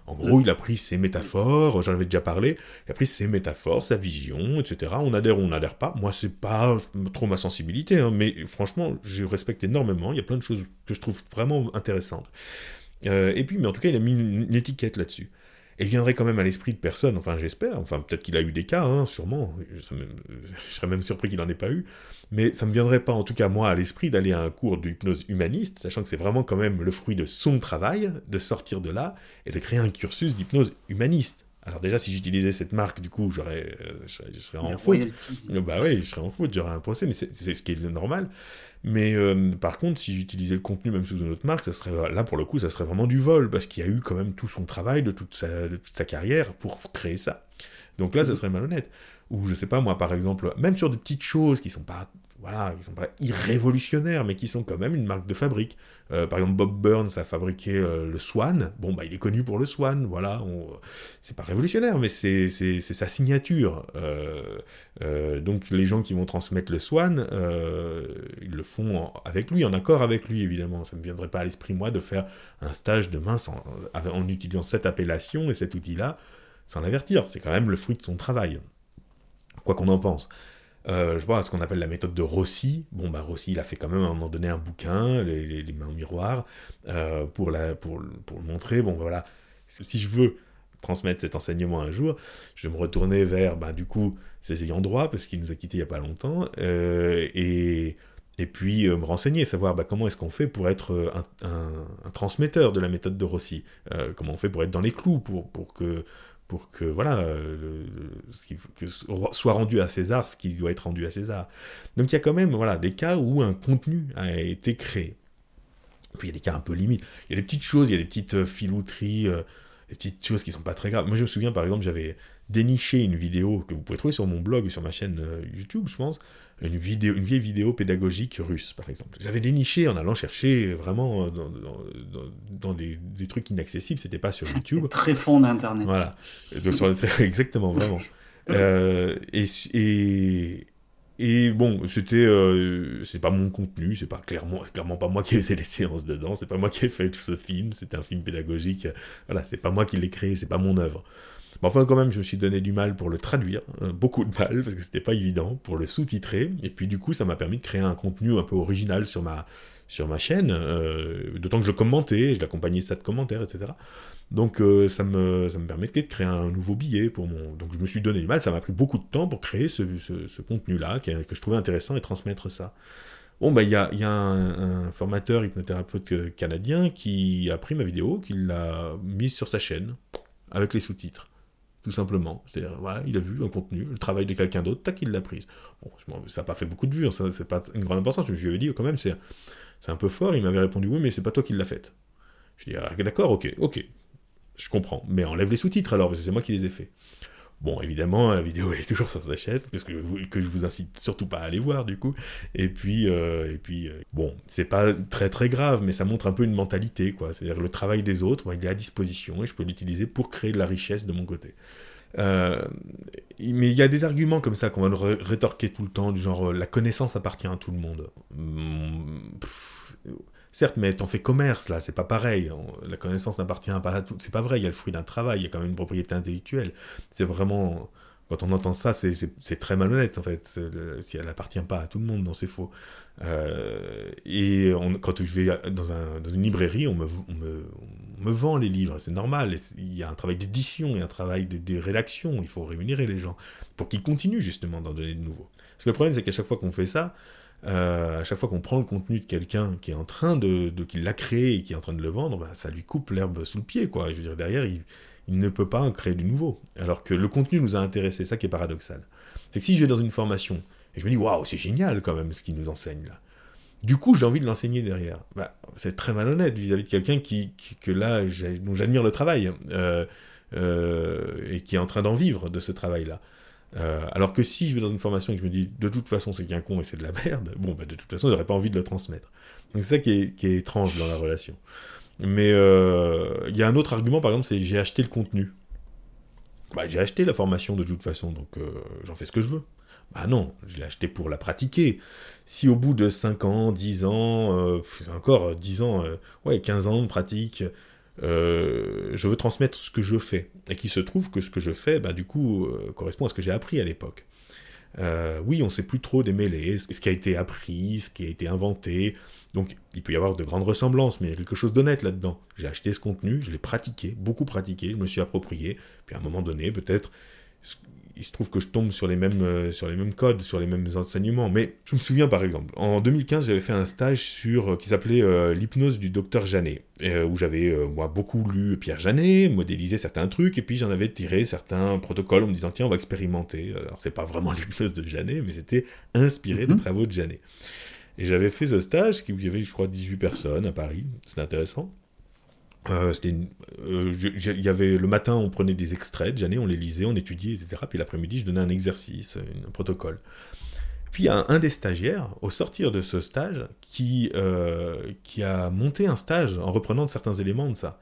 En gros, il a pris ses métaphores, j'en avais déjà parlé, il a pris ses métaphores, sa vision, etc. On adhère ou on n'adhère pas. Moi, c'est pas trop ma sensibilité, hein, mais franchement, je respecte énormément. Il y a plein de choses que je trouve vraiment intéressantes. Euh, et puis, mais en tout cas, il a mis une étiquette là-dessus et viendrait quand même à l'esprit de personne, enfin j'espère, enfin peut-être qu'il a eu des cas, hein, sûrement, je, serais même surpris qu'il n'en ait pas eu, mais ça ne me viendrait pas en tout cas moi à l'esprit d'aller à un cours d'hypnose humaniste, sachant que c'est vraiment quand même le fruit de son travail, de sortir de là et de créer un cursus d'hypnose humaniste. Alors déjà, si j'utilisais cette marque, du coup, j'aurais, euh, je, serais, en faute. Bah oui, je serais en faute, j'aurais un procès, mais c'est ce qui est normal. Mais euh, par contre, si j'utilisais le contenu même sous une autre marque, ça serait là pour le coup, ça serait vraiment du vol parce qu'il y a eu quand même tout son travail de toute sa, de toute sa carrière pour créer ça. Donc là, ça mhm. serait malhonnête. Ou je sais pas moi, par exemple, même sur des petites choses qui sont pas voilà, qui sont pas irrévolutionnaires, mais qui sont quand même une marque de fabrique. Euh, par exemple, Bob Burns a fabriqué euh, le Swan. Bon, bah, il est connu pour le Swan, voilà. C'est pas révolutionnaire, mais c'est sa signature. Euh, donc, les gens qui vont transmettre le Swan, ils le font avec lui, en accord avec lui, évidemment. Ça ne me viendrait pas à l'esprit, moi, de faire un stage de mince en, en utilisant cette appellation et cet outil-là, sans l'avertir. C'est quand même le fruit de son travail. Quoi qu'on en pense. Euh, je vois ce qu'on appelle la méthode de Rossi. Bon, bah, Rossi, il a fait quand même à un moment donné un bouquin, les, mains au miroir, euh, pour, la, pour, pour, le montrer. Bon, voilà, si je veux transmettre cet enseignement un jour, je vais me retourner vers, bah, du coup, ses ayants droit, parce qu'il nous a quittés il n'y a pas longtemps, euh, et, et puis me renseigner, savoir bah, comment est-ce qu'on fait pour être un, un, transmetteur de la méthode de Rossi, comment on fait pour être dans les clous, pour, pour que pour que voilà euh, que soit rendu à César ce qui doit être rendu à César. Donc il y a quand même voilà des cas où un contenu a été créé. Puis il y a des cas un peu limites. Il y a des petites choses, il y a des petites euh, filouteries, euh, des petites choses qui sont pas très graves. Moi je me souviens par exemple j'avais déniché une vidéo que vous pouvez trouver sur mon blog ou sur ma chaîne YouTube je pense une, vidéo, une vieille vidéo pédagogique russe, par exemple. J'avais déniché en allant chercher vraiment euh, dans, des, trucs inaccessibles, c'était pas sur (laughs) YouTube. Très fond d'Internet. Voilà, (laughs) exactement, vraiment. Euh, et, et, et, bon, c'était euh, c'est pas mon contenu, c'est pas clairement, clairement pas moi qui ai fait (laughs) les séances dedans, c'est pas moi qui ai fait tout ce film, c'était un film pédagogique, voilà, c'est pas moi qui l'ai créé, c'est pas mon œuvre. Mais enfin, quand même, je me suis donné du mal pour le traduire, euh, beaucoup de mal, parce que c'était pas évident, pour le sous-titrer, et puis du coup, ça m'a permis de créer un contenu un peu original sur ma, sur ma chaîne, euh, d'autant que je commentais, je l'accompagnais ça de commentaires, etc. Donc euh, ça, me, ça me permettait de créer un nouveau billet pour mon... Donc je me suis donné du mal, ça m'a pris beaucoup de temps pour créer ce, ce, contenu-là, que je trouvais intéressant, et transmettre ça. Bon, bah, il y a, y a un, formateur hypnothérapeute canadien qui a pris ma vidéo, qui l'a mise sur sa chaîne, avec les sous-titres tout simplement. C'est-à-dire, voilà, il a vu un contenu, le travail de quelqu'un d'autre, tac, il l'a prise. Bon, ça n'a pas fait beaucoup de vues, hein, ça c'est pas une grande importance, je lui avais dit, quand même, c'est un peu fort, il m'avait répondu, oui, mais c'est pas toi qui l'as faite. Je dis, ah, d'accord, ok, ok, je comprends, mais enlève les sous-titres alors, parce que c'est moi qui les ai faits. Bon, évidemment, la vidéo est toujours sur sa chaîne, parce que, que je vous incite surtout pas à aller voir, du coup. Et puis, euh, et puis euh, bon, c'est pas très très grave, mais ça montre un peu une mentalité, quoi. C'est-à-dire le travail des autres, il est à disposition et je peux l'utiliser pour créer de la richesse de mon côté. Euh, mais il y a des arguments comme ça qu'on va rétorquer tout le temps, du genre la connaissance appartient à tout le monde. Hum, Certes, mais t'en fais commerce, là, c'est pas pareil. La connaissance n'appartient pas à tout. C'est pas vrai, il y a le fruit d'un travail, il y a quand même une propriété intellectuelle. C'est vraiment. Quand on entend ça, c'est très malhonnête, en fait. si elle n'appartient pas à tout le monde, non, c'est faux. Euh, et quand je vais dans, une librairie, on me, vend les livres, c'est normal. Il y a un travail d'édition, il y a un travail de, rédaction, il faut rémunérer les gens pour qu'ils continuent justement d'en donner de nouveaux. Parce que le problème, c'est qu'à chaque fois qu'on fait ça, euh, à chaque fois qu'on prend le contenu de quelqu'un qui est en train de, qui l'a créé et qui est en train de le vendre, bah, ça lui coupe l'herbe sous le pied, quoi. Je veux dire, derrière, il, ne peut pas créer du nouveau. Alors que le contenu nous a intéressé, ça qui est paradoxal. C'est que si je vais dans une formation et je me dis, waouh, c'est génial quand même ce qu'il nous enseigne là. Du coup, j'ai envie de l'enseigner derrière. Bah, c'est très malhonnête vis-à-vis de quelqu'un qui, que là, dont j'admire le travail euh, euh, et qui est en train d'en vivre de ce travail-là. Euh, alors que si je vais dans une formation et que je me dis de toute façon c'est qu'un con et c'est de la merde, bon bah de toute façon j'aurais pas envie de le transmettre. Donc c'est ça qui est, étrange dans la relation. Mais euh, il y a un autre argument par exemple, c'est j'ai acheté le contenu. Bah j'ai acheté la formation de toute façon, donc euh, j'en fais ce que je veux. Bah non, je l'ai acheté pour la pratiquer. Si au bout de 5 ans, 10 ans, encore 10 ans, ouais, 15 ans de pratique, euh, je veux transmettre ce que je fais. Et qu'il se trouve que ce que je fais, bah, du coup, euh, correspond à ce que j'ai appris à l'époque. Euh, oui, on sait plus trop démêler ce qui a été appris, ce qui a été inventé. Donc, il peut y avoir de grandes ressemblances, mais il y a quelque chose d'honnête là-dedans. J'ai acheté ce contenu, je l'ai pratiqué, beaucoup pratiqué, je me suis approprié. Puis à un moment donné, peut-être, il se trouve que je tombe sur les mêmes, euh, sur les mêmes codes, sur les mêmes enseignements. Mais je me souviens par exemple, en 2015, j'avais fait un stage sur, euh, qui s'appelait euh, l'hypnose du docteur Janet, où j'avais moi beaucoup lu Pierre Janet, modélisé certains trucs, et puis j'en avais tiré certains protocoles en me disant tiens on va expérimenter. Alors c'est pas vraiment (laughs) l'hypnose de Janet, mais c'était inspiré des mhm. travaux de Janet. Et j'avais fait ce stage, qui, où il y avait je crois 18 personnes à Paris, c'était intéressant. Euh, euh, y avait le matin, on prenait des extraits de Janet, on les lisait, on étudiait, etc. Puis l'après-midi, je donnais un exercice, un protocole. Puis il y a un, des stagiaires, au sortir de ce stage, qui, qui a monté un stage en reprenant certains éléments de ça.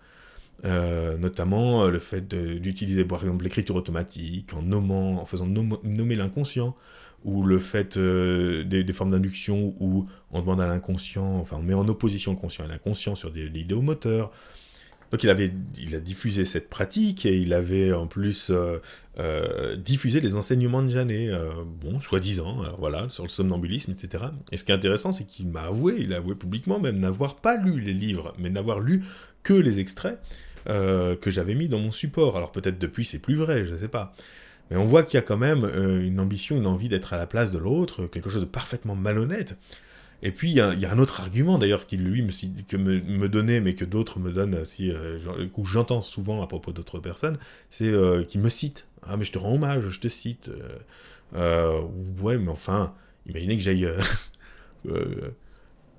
notamment le fait d'utiliser par exemple l'écriture automatique, en nommant, en faisant nommer l'inconscient, ou le fait des, formes d'induction où on demande à l'inconscient, enfin on met en opposition le conscient et l'inconscient sur des, des idéomoteurs, donc il, avait, il a diffusé cette pratique et il avait en plus euh, euh, diffusé les enseignements de Janet, euh, bon, soi-disant, voilà, sur le somnambulisme, etc. Et ce qui est intéressant, c'est qu'il m'a avoué, il a avoué publiquement même n'avoir pas lu les livres, mais n'avoir lu que les extraits que j'avais mis dans mon support. Alors peut-être depuis c'est plus vrai, je ne sais pas. Mais on voit qu'il y a quand même une ambition, une envie d'être à la place de l'autre, quelque chose de parfaitement malhonnête. Et puis, il y, a un autre argument, d'ailleurs, qui lui me, que me, donnait, mais que d'autres me donnent, si, euh, ou j'entends souvent à propos d'autres personnes, c'est euh, me cite. Ah, mais je te rends hommage, je te cite. Euh, ouais, mais enfin, imaginez que j'aille (laughs)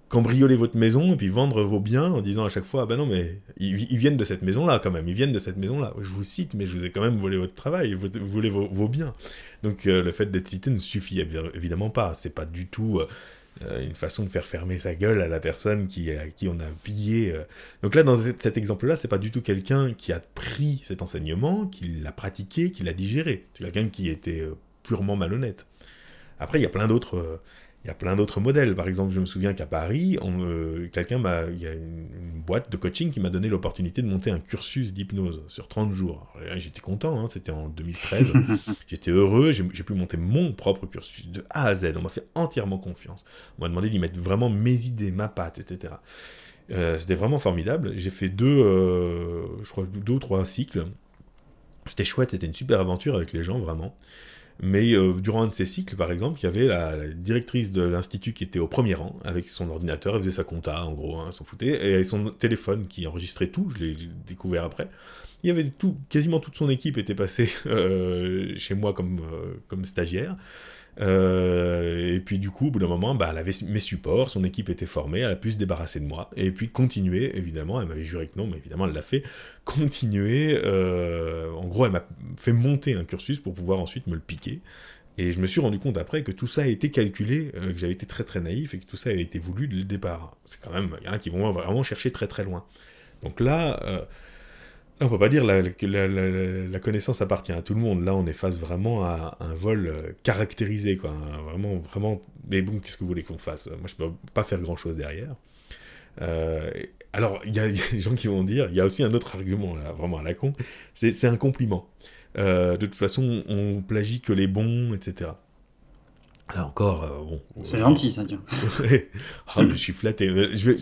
cambrioler votre maison et puis vendre vos biens en disant à chaque fois, ah ben non, mais ils, viennent de cette maison-là quand même, ils viennent de cette maison-là. Je vous cite, mais je vous ai quand même volé votre travail, vous, volez vos, vos biens. Donc le fait d'être cité ne suffit évidemment pas. C'est pas du tout euh, une façon de faire fermer sa gueule à la personne qui, à qui on a pillé. Euh. Donc là, dans cet exemple-là, c'est pas du tout quelqu'un qui a pris cet enseignement, qui l'a pratiqué, qui l'a digéré. C'est quelqu'un qui était euh, purement malhonnête. Après, il y a plein d'autres il y a plein d'autres modèles. Par exemple, je me souviens qu'à Paris, euh, quelqu'un m'a, il y a une, boîte de coaching qui m'a donné l'opportunité de monter un cursus d'hypnose sur 30 jours. J'étais content, hein, c'était en 2013. (laughs) J'étais heureux, j'ai pu monter mon propre cursus de A à Z. On m'a fait entièrement confiance. On m'a demandé d'y mettre vraiment mes idées, ma patte, etc. Euh, c'était vraiment formidable. J'ai fait deux, euh, je crois, deux ou trois cycles. C'était chouette, c'était une super aventure avec les gens, vraiment. Mais euh, durant un de ces cycles, par exemple, il y avait la, directrice de l'institut qui était au premier rang, avec son ordinateur, elle faisait sa compta, en gros, hein, s'en foutait, et son téléphone qui enregistrait tout, je l'ai découvert après. Il y avait tout, quasiment toute son équipe était passée (laughs) euh, chez moi comme, euh, comme stagiaire. Euh, et puis du coup, au bout d'un moment, bah, elle avait mes supports, son équipe était formée, elle a pu se débarrasser de moi, et puis continuer, évidemment, elle m'avait juré que non, mais évidemment elle l'a fait, continuer, euh, en gros elle m'a fait monter un cursus pour pouvoir ensuite me le piquer, et je me suis rendu compte après que tout ça a été calculé, euh, que j'avais été très très naïf, et que tout ça avait été voulu dès le départ. C'est quand même, il y en a qui vont vraiment chercher très très loin. Donc là, on peut pas dire que la, connaissance appartient à tout le monde. Là, on est face vraiment à un vol euh, caractérisé, quoi. Vraiment, vraiment. Mais bon, qu'est-ce que vous voulez qu'on fasse? Moi, je peux pas faire grand-chose derrière. Euh, alors, (laughs) il y, a des gens qui vont dire, il y a aussi un autre argument, là, vraiment à la con, c'est un compliment. Euh, de toute façon, on plagie que les bons, etc. Là encore, bon. C'est gentil, ça, tiens. (laughs) oh, je suis flatté. Je vais,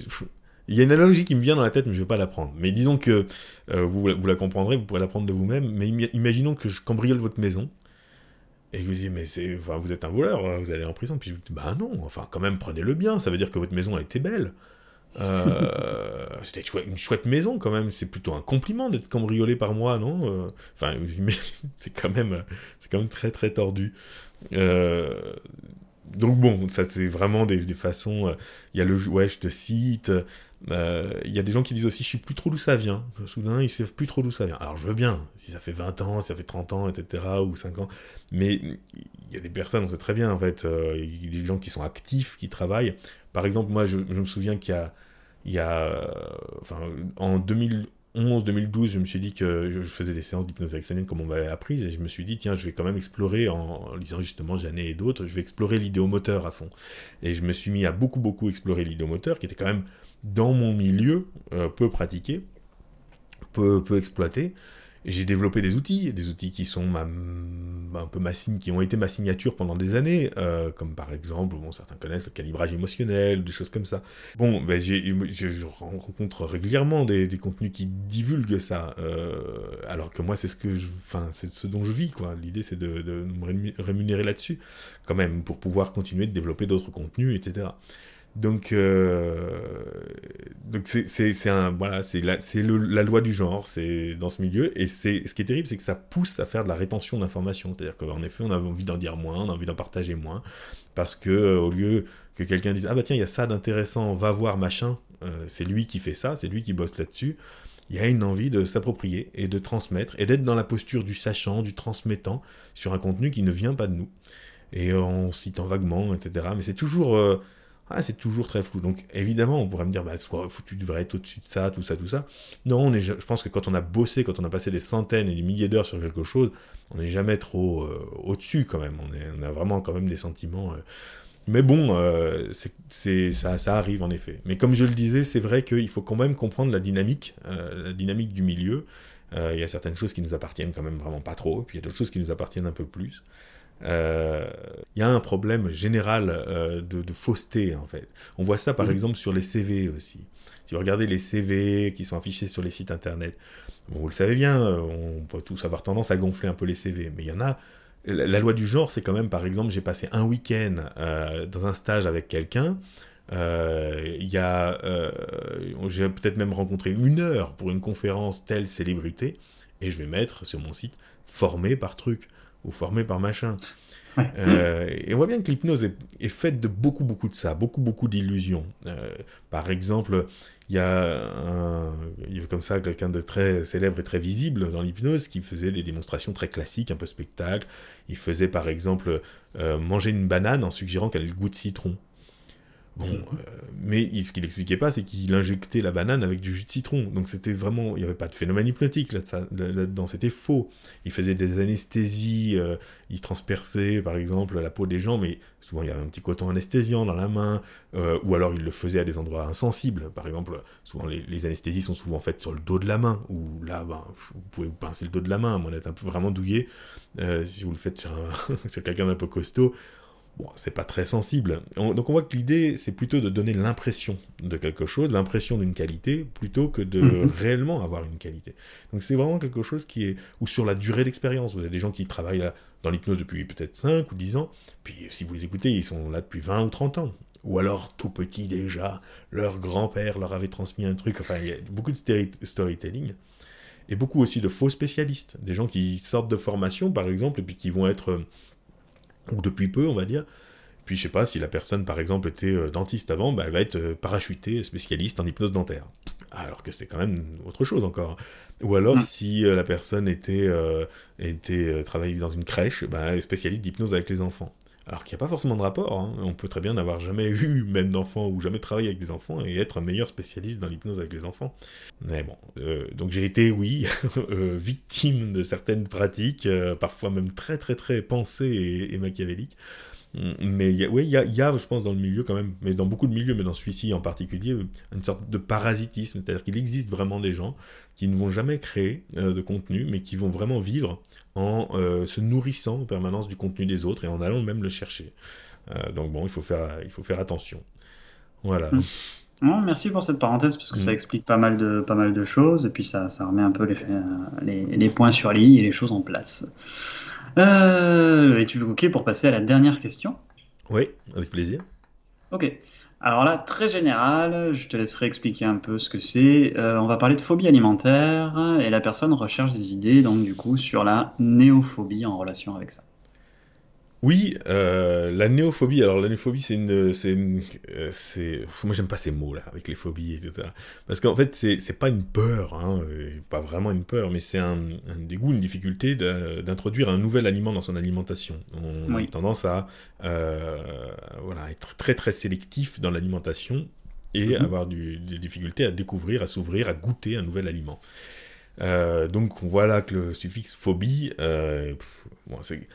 il y a une analogie qui me vient dans la tête, mais je ne vais pas la prendre. Mais disons que euh, vous, vous, la comprendrez, vous pourrez la prendre de vous-même. Mais imaginons que je cambriole votre maison. Et que vous dites, mais enfin, vous êtes un voleur, hein, vous allez en prison. Puis je vous dis, bah non, enfin, quand même, prenez-le bien. Ça veut dire que votre maison a été belle. Euh, (laughs) c'était une chouette maison quand même. C'est plutôt un compliment d'être cambriolé par moi, non euh, Enfin, (laughs) c'est quand même, c'est quand même très très tordu. Donc bon, ça c'est vraiment des, façons. Il y a le ouais, je te cite. Euh, il y a des gens qui disent aussi, je sais plus trop d'où ça vient. Soudain, ils savent plus trop d'où ça vient. Alors je veux bien, si ça fait 20 ans, si ça fait 30 ans, etc., ou 5 ans. Mais il y a des personnes, on sait très bien, en fait, euh, il y a des gens qui sont actifs, qui travaillent. Par exemple, moi, je, me souviens qu'il y a, il y a enfin, en 2011, 2012, je me suis dit que je faisais des séances d'hypnose ericksonienne comme on m'avait appris, et je me suis dit, tiens, je vais quand même explorer, en, lisant justement Janet et d'autres, je vais explorer l'idéomoteur à fond. Et je me suis mis à beaucoup, beaucoup explorer l'idéomoteur, qui était quand même dans mon milieu, euh, peu pratiqué, peu, peu exploité. J'ai développé des outils, des outils qui sont un peu ma qui ont été ma signature pendant des années, euh, comme par exemple, bon, certains connaissent le calibrage émotionnel, des choses comme ça. Bon, ben, je rencontre régulièrement des, des, contenus qui divulguent ça, euh, alors que moi, c'est ce que, enfin, c'est ce dont je vis, quoi. L'idée, c'est de, de, me rémunérer là-dessus, quand même, pour pouvoir continuer de développer d'autres contenus, etc. Donc, euh, donc c'est un voilà, c'est la, la loi du genre, c'est dans ce milieu. Et c'est ce qui est terrible, c'est que ça pousse à faire de la rétention d'informations. C'est-à-dire qu'en effet, on a envie d'en dire moins, on a envie d'en partager moins, parce que euh, au lieu que quelqu'un dise ah bah tiens il y a ça d'intéressant, va voir machin, euh, c'est lui qui fait ça, c'est lui qui bosse là-dessus. Il y a une envie de s'approprier et de transmettre et d'être dans la posture du sachant, du transmettant sur un contenu qui ne vient pas de nous. et en citant vaguement, etc. Mais c'est toujours, ah, c'est toujours très flou. Donc évidemment, on pourrait me dire, bah, soit, tu devrais être au-dessus de ça, tout ça, tout ça. Non, je pense que quand on a bossé, quand on a passé des centaines et des milliers d'heures sur quelque chose, on n'est jamais trop euh, au-dessus quand même. On, a vraiment quand même des sentiments. Euh. Mais bon, c'est, ça, ça arrive en effet. Mais comme je le disais, c'est vrai qu'il faut quand même comprendre la dynamique, la dynamique du milieu. Il y a certaines choses qui nous appartiennent quand même vraiment pas trop, puis il y a d'autres choses qui nous appartiennent un peu plus. Il euh, y a un problème général euh, de, fausseté en fait. On voit ça par exemple sur les CV aussi. Si vous regardez les CV qui sont affichés sur les sites internet, vous le savez bien, on peut tous avoir tendance à gonfler un peu les CV, mais il y en a. La, loi du genre, c'est quand même, par exemple, j'ai passé un week-end euh, dans un stage avec quelqu'un. Il y a, j'ai peut-être même rencontré une heure pour une conférence telle célébrité, et je vais mettre sur mon site formé par truc ou formé par machin. Euh, et on voit bien que l'hypnose est, faite de beaucoup, beaucoup de ça, beaucoup, beaucoup d'illusions. Euh, par exemple, il y, a comme ça quelqu'un de très célèbre et très visible dans l'hypnose qui faisait des démonstrations très classiques, un peu spectacle. Il faisait par exemple euh, manger une banane en suggérant qu'elle ait le goût de citron. Bon, euh, mais ce qu'il expliquait pas, c'est qu'il injectait la banane avec du jus de citron. Donc c'était vraiment, il n'y avait pas de phénomène hypnotique là-dedans, c'était faux. Il faisait des anesthésies, euh, il transperçait par exemple la peau des gens, mais souvent il y avait un petit coton anesthésiant dans la main, euh, ou alors il le faisait à des endroits insensibles. Par exemple, souvent les, anesthésies sont souvent faites sur le dos de la main, ou là, ben, vous pouvez vous pincer le dos de la main, on est un peu vraiment douillé. si vous le faites sur, (laughs) sur quelqu'un d'un peu costaud, bon, c'est pas très sensible. donc on voit que l'idée, c'est plutôt de donner l'impression de quelque chose, l'impression d'une qualité, plutôt que de mhm. réellement avoir une qualité. Donc c'est vraiment quelque chose qui est... ou sur la durée d'expérience. Vous avez des gens qui travaillent là, dans l'hypnose depuis peut-être 5 ou 10 ans, puis si vous les écoutez, ils sont là depuis 20 ou 30 ans. Ou alors, tout petit déjà, leur grand-père leur avait transmis un truc. Enfin, il y a beaucoup de storytelling. Et beaucoup aussi de faux spécialistes. Des gens qui sortent de formation, par exemple, et puis qui vont être ou depuis peu, on va dire. Puis je sais pas, si la personne par exemple était euh, dentiste avant, bah, elle va être euh, parachutée spécialiste en hypnose dentaire. Alors que c'est quand même autre chose encore. Ou alors si euh, la personne était, était travaillait dans une crèche, bah, elle est spécialiste d'hypnose avec les enfants. Alors qu'il n'y a pas forcément de rapport. Hein. On peut très bien n'avoir jamais eu même d'enfants ou jamais travaillé avec des enfants et être un meilleur spécialiste dans l'hypnose avec les enfants. Mais bon, euh, donc j'ai été, oui, (laughs) euh, victime de certaines pratiques, euh, parfois même très très très pensées et machiavéliques. Mais oui, il y a, y a, je pense, dans le milieu quand même, mais dans beaucoup de milieux, mais dans celui-ci en particulier, une sorte de parasitisme. C'est-à-dire qu'il existe vraiment des gens qui ne vont jamais créer euh, de contenu, mais qui vont vraiment vivre en euh, se nourrissant en permanence du contenu des autres et en allant même le chercher. Euh, donc bon, il faut faire, il faut faire attention. Voilà. Mmh. Non, merci pour cette parenthèse parce que ça mmh. explique pas mal de, pas mal de choses et puis ça, ça remet un peu les, les, les points sur les et les choses en place. Euh, Es-tu OK pour passer à la dernière question? Oui, avec plaisir. Ok. Alors là, très général, je te laisserai expliquer un peu ce que c'est. Euh, on va parler de phobie alimentaire et la personne recherche des idées, donc du coup, sur la néophobie en relation avec ça. Oui, euh, la néophobie. Alors la néophobie, c'est une, c'est, euh, moi j'aime pas ces mots là avec les phobies etc. Parce qu'en fait, c'est, c'est pas une peur, hein, euh, pas vraiment une peur, mais c'est un, dégoût, une difficulté d'introduire un nouvel aliment dans son alimentation. On a tendance à, voilà, être très très sélectif dans l'alimentation et mm-hmm. avoir du, des difficultés à découvrir, à s'ouvrir, à goûter un nouvel aliment. donc voilà que le suffixe phobie, bon, c'est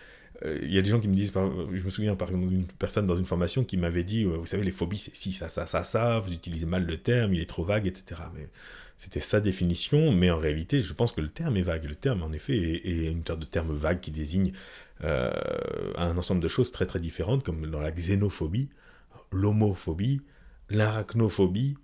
il y a des gens qui me disent, je me souviens par exemple d'une personne dans une formation qui m'avait dit, euh, vous savez, les phobies, c'est si, ça, ça, ça, ça, vous utilisez mal le terme, il est trop vague, etc. Mais c'était sa définition, mais en réalité, je pense que le terme est vague. Le terme, en effet, est, une sorte de terme vague qui désigne euh, un ensemble de choses très très différentes, comme dans la xénophobie, l'homophobie, l'arachnophobie,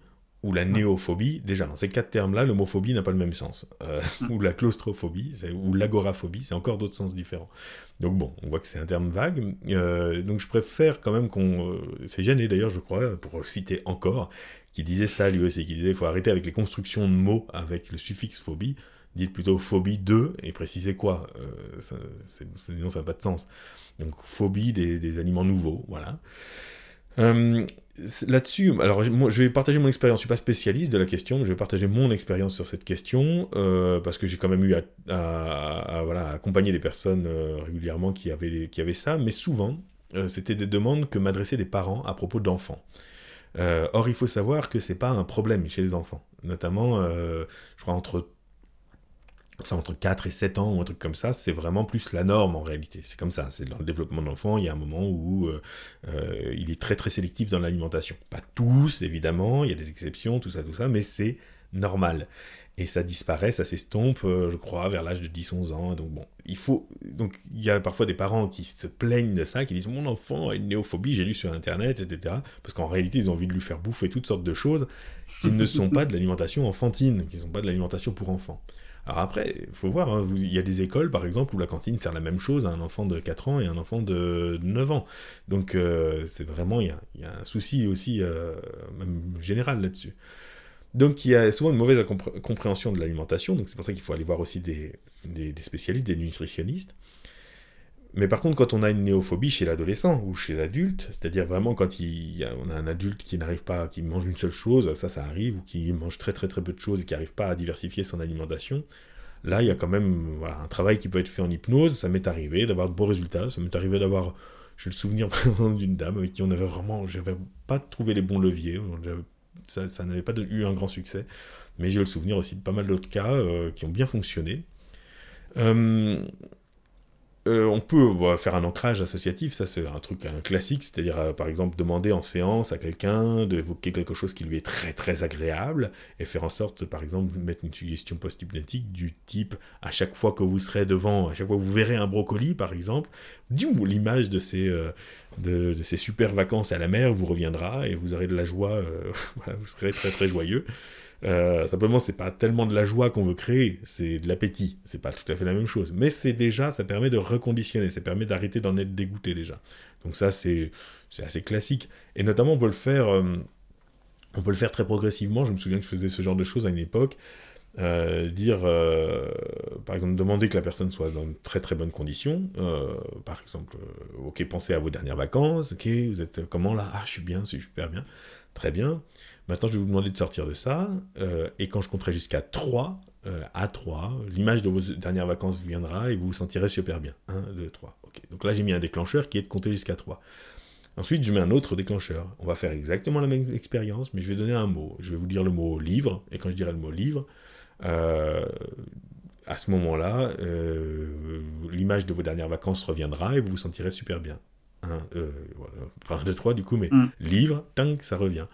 ou la néophobie, déjà dans ces quatre termes-là, l'homophobie n'a pas le même sens. Euh, (laughs) ou la claustrophobie, ou l'agoraphobie, c'est encore d'autres sens différents. Donc bon, on voit que c'est un terme vague. Euh, donc je préfère quand même qu'on... Euh, c'est gêné d'ailleurs, je crois, pour citer encore, qui disait ça lui aussi, qui disait qu'il faut arrêter avec les constructions de mots avec le suffixe phobie. Dites plutôt phobie de, et précisez quoi. sinon ça n'a pas de sens. Donc phobie des, des aliments nouveaux, voilà. Euh, là-dessus, alors moi, je vais partager mon expérience. Je suis pas spécialiste de la question, mais je vais partager mon expérience sur cette question euh, parce que j'ai quand même eu à, voilà, accompagner des personnes euh, régulièrement qui avaient, qui avaient ça, mais souvent, c'était des demandes que m'adressaient des parents à propos d'enfants. or, il faut savoir que c'est pas un problème chez les enfants. Notamment, je crois, entre entre 4 et 7 ans ou un truc comme ça, c'est vraiment plus la norme en réalité. C'est comme ça, c'est dans le développement de l'enfant, il y a un moment où euh, euh, il est très très sélectif dans l'alimentation. Pas tous, évidemment, il y a des exceptions, tout ça, tout ça, mais c'est normal. Et ça disparaît, ça s'estompe, euh, je crois, vers l'âge de 10-11 ans. Donc bon, il faut... Donc il y a parfois des parents qui se plaignent de ça, qui disent « Mon enfant a une néophobie, j'ai lu sur Internet, etc. » Parce qu'en réalité, ils ont envie de lui faire bouffer toutes sortes de choses qui ne sont pas de l'alimentation enfantine, qui ne sont pas de l'alimentation pour enfants. Alors après, il faut voir, hein, il y a des écoles par exemple où la cantine sert la même chose à un enfant de 4 ans et un enfant de 9 ans. Donc euh, c'est vraiment, il y, a, un souci aussi euh, même général là-dessus. Donc il y a souvent une mauvaise compréhension de l'alimentation, donc c'est pour ça qu'il faut aller voir aussi des spécialistes, des nutritionnistes. Mais par contre, quand on a une néophobie chez l'adolescent ou chez l'adulte, c'est-à-dire vraiment quand on a un adulte qui n'arrive pas, qui mange une seule chose, ça, ça arrive, ou qui mange très très très peu de choses et qui n'arrive pas à diversifier son alimentation, là, il y a quand même un travail qui peut être fait en hypnose. Ça m'est arrivé d'avoir de bons résultats. Ça m'est arrivé d'avoir, j'ai le souvenir (laughs) d'une dame avec qui on avait vraiment, j'avais pas trouvé les bons leviers. Ça, ça n'avait pas eu un grand succès. Mais j'ai le souvenir aussi de pas mal d'autres cas euh, qui ont bien fonctionné. Euh, euh, on peut faire un ancrage associatif, ça c'est un truc classique, c'est-à-dire euh, par exemple demander en séance à quelqu'un d'évoquer quelque chose qui lui est très très agréable et faire en sorte par exemple mettre une suggestion post-hypnotique du type à chaque fois que vous serez devant, à chaque fois que vous verrez un brocoli par exemple, l'image de ces, euh, de, ces super vacances à la mer vous reviendra et vous aurez de la joie, (laughs) vous serez très très joyeux. Euh, simplement, c'est pas tellement de la joie qu'on veut créer, c'est de l'appétit. C'est pas tout à fait la même chose. Mais c'est déjà, ça permet de reconditionner, ça permet d'arrêter d'en être dégoûté déjà. Donc ça, c'est assez classique. Et notamment, on peut le faire, euh, on peut le faire très progressivement. Je me souviens que je faisais ce genre de choses à une époque. Euh, dire, par exemple, demander que la personne soit dans de très très bonnes conditions. par exemple, ok, pensez à vos dernières vacances. Ok, vous êtes comment là? Ah, je suis bien, je suis super bien. Très bien. Maintenant, je vais vous demander de sortir de ça. Euh, et quand je compterai jusqu'à 3, euh, à 3, l'image de vos dernières vacances viendra et vous vous sentirez super bien. 1, 2, 3. Ok. Donc là, j'ai mis un déclencheur qui est de compter jusqu'à 3. Ensuite, je mets un autre déclencheur. On va faire exactement la même expérience, mais je vais donner un mot. Je vais vous dire le mot livre. Et quand je dirai le mot livre, euh, à ce moment-là, l'image de vos dernières vacances reviendra et vous vous sentirez super bien. 1, euh, voilà, 2, 3 du coup, mais mm. livre, tank, ça revient.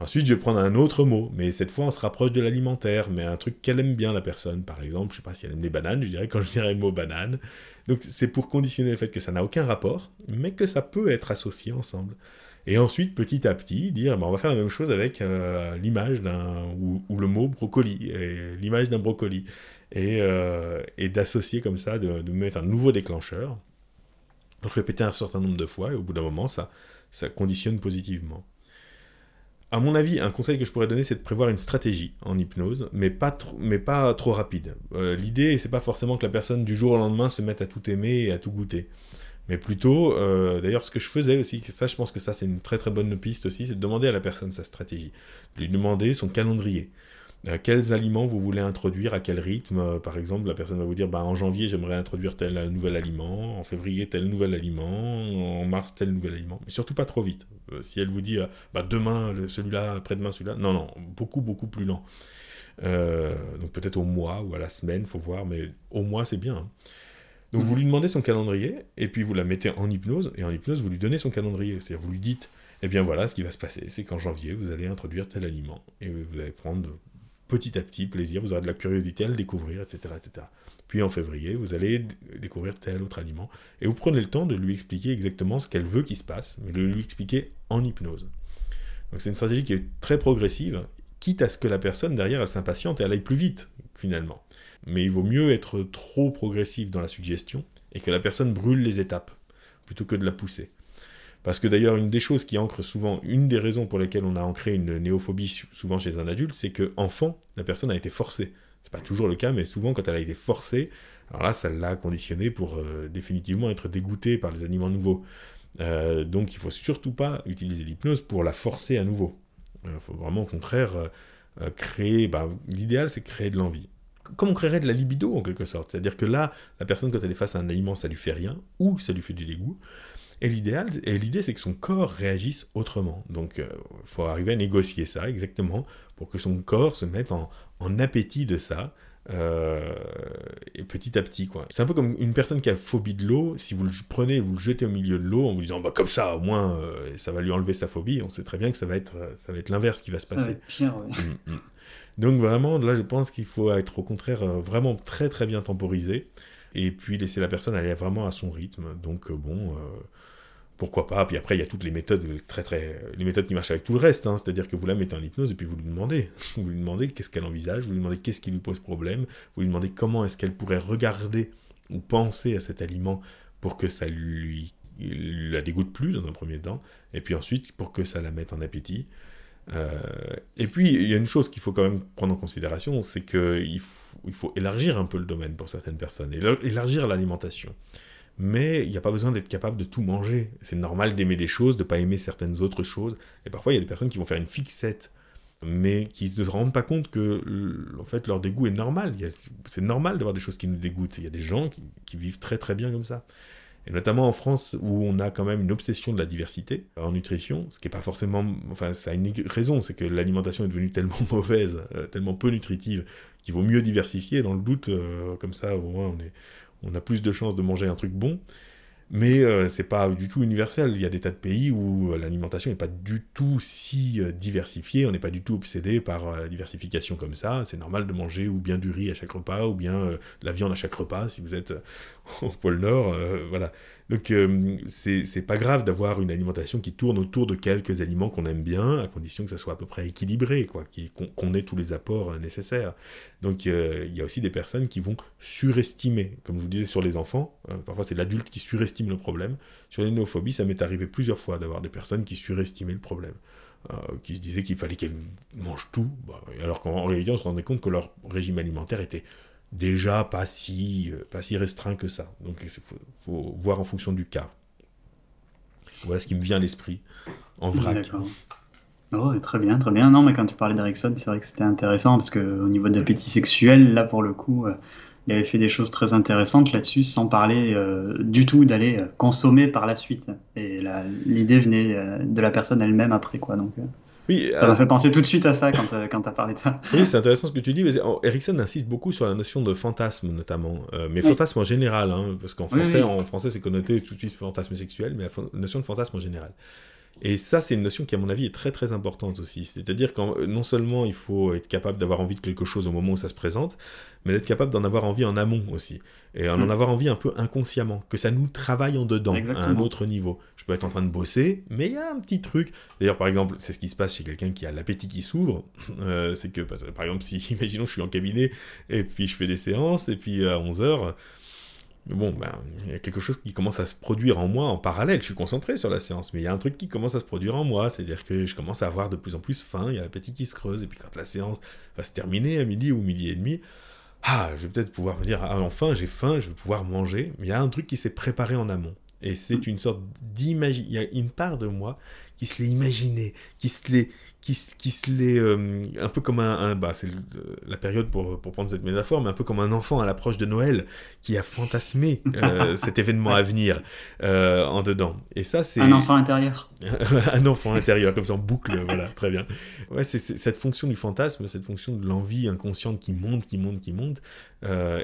Ensuite, je vais prendre un autre mot, mais cette fois, on se rapproche de l'alimentaire, mais un truc qu'elle aime bien, la personne. Par exemple, je sais pas si elle aime les bananes, je dirais quand je dirais le mot banane. Donc, c'est pour conditionner le fait que ça n'a aucun rapport, mais que ça peut être associé ensemble. Et ensuite, petit à petit, dire, ben, on va faire la même chose avec euh, l'image d'un, ou, le mot brocoli, l'image d'un brocoli. Et, euh, et d'associer comme ça, de, de mettre un nouveau déclencheur. Donc répéter un certain nombre de fois, et au bout d'un moment, ça, ça conditionne positivement. À mon avis, un conseil que je pourrais donner, c'est de prévoir une stratégie en hypnose, mais pas, trop, rapide. Euh, L'idée, c'est pas forcément que la personne du jour au lendemain se mette à tout aimer et à tout goûter. Mais plutôt, euh, d'ailleurs, ce que je faisais aussi, ça, je pense que ça, c'est une très très bonne piste aussi, c'est de demander à la personne sa stratégie. De lui demander son calendrier. Euh, quels aliments vous voulez introduire, à quel rythme. Euh, par exemple, la personne va vous dire bah, en janvier, j'aimerais introduire tel nouvel aliment, en février, tel nouvel aliment, en mars, tel nouvel aliment. Mais surtout pas trop vite. Euh, si elle vous dit bah, demain, celui-là, après-demain, celui-là, non, non, beaucoup, beaucoup plus lent. donc peut-être au mois ou à la semaine, faut voir, mais au mois, c'est bien. Hein. Donc vous mhm. lui demandez son calendrier, et puis vous la mettez en hypnose, et en hypnose, vous lui donnez son calendrier. C'est-à-dire, vous lui dites, eh bien voilà, ce qui va se passer, c'est qu'en janvier, vous allez introduire tel aliment, et vous allez prendre petit à petit, plaisir, vous aurez de la curiosité à le découvrir, etc., etc. Puis en février, vous allez découvrir tel autre aliment. Et vous prenez le temps de lui expliquer exactement ce qu'elle veut qu'il se passe, mais de lui expliquer en hypnose. Donc c'est une stratégie qui est très progressive, quitte à ce que la personne derrière, elle s'impatiente et elle aille plus vite, finalement. Mais il vaut mieux être trop progressif dans la suggestion et que la personne brûle les étapes, plutôt que de la pousser. Parce que d'ailleurs, une des choses qui ancre souvent, une des raisons pour lesquelles on a ancré une néophobie souvent chez un adulte, c'est que enfant, la personne a été forcée. C'est pas toujours le cas, mais souvent quand elle a été forcée, alors là, ça l'a conditionné pour euh, définitivement être dégoûté par les aliments nouveaux. Euh, donc il faut surtout pas utiliser l'hypnose pour la forcer à nouveau. Il faut vraiment au contraire euh, créer, bah, l'idéal c'est créer de l'envie. Comme on créerait de la libido en quelque sorte. C'est-à-dire que là, la personne quand elle est face à un aliment, ça lui fait rien, ou ça lui fait du dégoût. Et l'idéal, et l'idée, c'est que son corps réagisse autrement. Donc, il faut arriver à négocier ça exactement pour que son corps se mette en, en appétit de ça. Euh, et petit à petit, quoi. C'est un peu comme une personne qui a phobie de l'eau. Si vous le prenez, vous le jetez au milieu de l'eau en vous disant, bah comme ça, au moins, euh, ça va lui enlever sa phobie. On sait très bien que ça va être, euh, ça va être l'inverse qui va se passer. Pire, mm, mm. Donc vraiment, là, je pense qu'il faut être au contraire vraiment très très bien temporisé et puis laisser la personne aller vraiment à son rythme. Donc bon pourquoi pas Puis après, il y a toutes les méthodes très très les méthodes qui marchent avec tout le reste. Hein. C'est-à-dire que vous la mettez en hypnose et puis vous lui demandez, (laughs) vous lui demandez qu'est-ce qu'elle envisage, vous lui demandez qu'est-ce qui lui pose problème, vous lui demandez comment est-ce qu'elle pourrait regarder ou penser à cet aliment pour que ça lui la dégoûte plus dans un premier temps, et puis ensuite pour que ça la mette en appétit. Euh, et puis il y a une chose qu'il faut quand même prendre en considération, c'est qu'il il faut élargir un peu le domaine pour certaines personnes, élargir l'alimentation mais il n'y a pas besoin d'être capable de tout manger. C'est normal d'aimer des choses, de pas aimer certaines autres choses. Et parfois, il y a des personnes qui vont faire une fixette, mais qui ne se rendent pas compte que en fait, leur dégoût est normal. C'est normal d'avoir des choses qui nous dégoûtent. Il y a des gens qui, vivent très très bien comme ça. Et notamment en France, où on a quand même une obsession de la diversité en nutrition, ce qui n'est pas forcément... Enfin, ça a une raison, c'est que l'alimentation est devenue tellement (laughs) mauvaise, euh, tellement peu nutritive, qu'il vaut mieux diversifier. Dans le doute, euh, comme ça, au moins, on est on a plus de chances de manger un truc bon. Mais euh, c'est pas du tout universel. Il y a des tas de pays où euh, l'alimentation n'est pas du tout si euh, diversifiée. On n'est pas du tout obsédé par la diversification comme ça. C'est normal de manger ou bien du riz à chaque repas ou bien de la viande à chaque repas si vous êtes (laughs) au pôle Nord. voilà. Donc euh, c'est pas grave d'avoir une alimentation qui tourne autour de quelques aliments qu'on aime bien, à condition que ça soit à peu près équilibré, quoi, qu'on ait tous les apports euh, nécessaires. Donc euh, il y a aussi des personnes qui vont surestimer, comme je vous disais sur les enfants, parfois c'est l'adulte qui surestime le problème. Sur les néophobies, ça m'est arrivé plusieurs fois d'avoir des personnes qui surestimaient le problème. qui se disaient qu'il fallait qu'elles mangent tout, bah, alors qu'en réalité on se rendait compte que leur régime alimentaire était déjà pas si, euh, pas si restreint que ça. Donc il faut, voir en fonction du cas. Voilà ce qui me vient à l'esprit en vrac. Oh, très bien, très bien. Non, mais quand tu parlais d'Erickson, c'est vrai que c'était intéressant parce qu'au niveau d'appétit sexuel, là pour le coup, euh, il avait fait des choses très intéressantes là-dessus, sans parler euh, du tout d'aller consommer par la suite. Et l'idée venait de la personne elle-même après, quoi. Donc, oui, ça m'a euh, fait penser tout de suite à ça quand, euh, quand tu as parlé de ça. (laughs) Oui, c'est intéressant ce que tu dis. Mais Erickson insiste beaucoup sur la notion de fantasme, notamment. Euh, mais fantasme en général, hein, parce qu'en français, en français, c'est connoté tout de suite fantasme sexuel, mais la notion de fantasme en général. Et ça, c'est une notion qui, à mon avis, est très très importante aussi. C'est-à-dire que non seulement il faut être capable d'avoir envie de quelque chose au moment où ça se présente, mais d'être capable d'en avoir envie en amont aussi. Et en, en mm. avoir envie un peu inconsciemment, que ça nous travaille en dedans, à un autre niveau. Je peux être en train de bosser, mais il y a un petit truc. D'ailleurs, par exemple, c'est ce qui se passe chez quelqu'un qui a l'appétit qui s'ouvre. (laughs) Euh, c'est que, par exemple, si, (laughs) imaginons, je suis en cabinet, et puis je fais des séances, et puis à 11h, bon, ben, il y a quelque chose qui commence à se produire en moi en parallèle. Je suis concentré sur la séance, mais il y a un truc qui commence à se produire en moi. C'est-à-dire que je commence à avoir de plus en plus faim, il y a l'appétit qui se creuse, et puis quand la séance va se terminer à midi ou midi et demi, ah, je vais peut-être pouvoir me dire, ah, enfin, j'ai faim, je vais pouvoir manger. Mais il y a un truc qui s'est préparé en amont. Et c'est une sorte d'imagine. Il y a une part de moi qui se l'est imaginé, qui se l'est qui, qui se l'est euh, un peu comme un, bah, c'est la période pour, pour, prendre cette métaphore, mais un peu comme un enfant à l'approche de Noël qui a fantasmé euh, (laughs) cet événement à venir euh, en dedans. Et ça, c'est un enfant intérieur. (laughs) un enfant intérieur, comme ça en boucle, voilà, très bien. Ouais, c'est cette fonction du fantasme, cette fonction de l'envie inconsciente qui monte, qui monte, qui monte,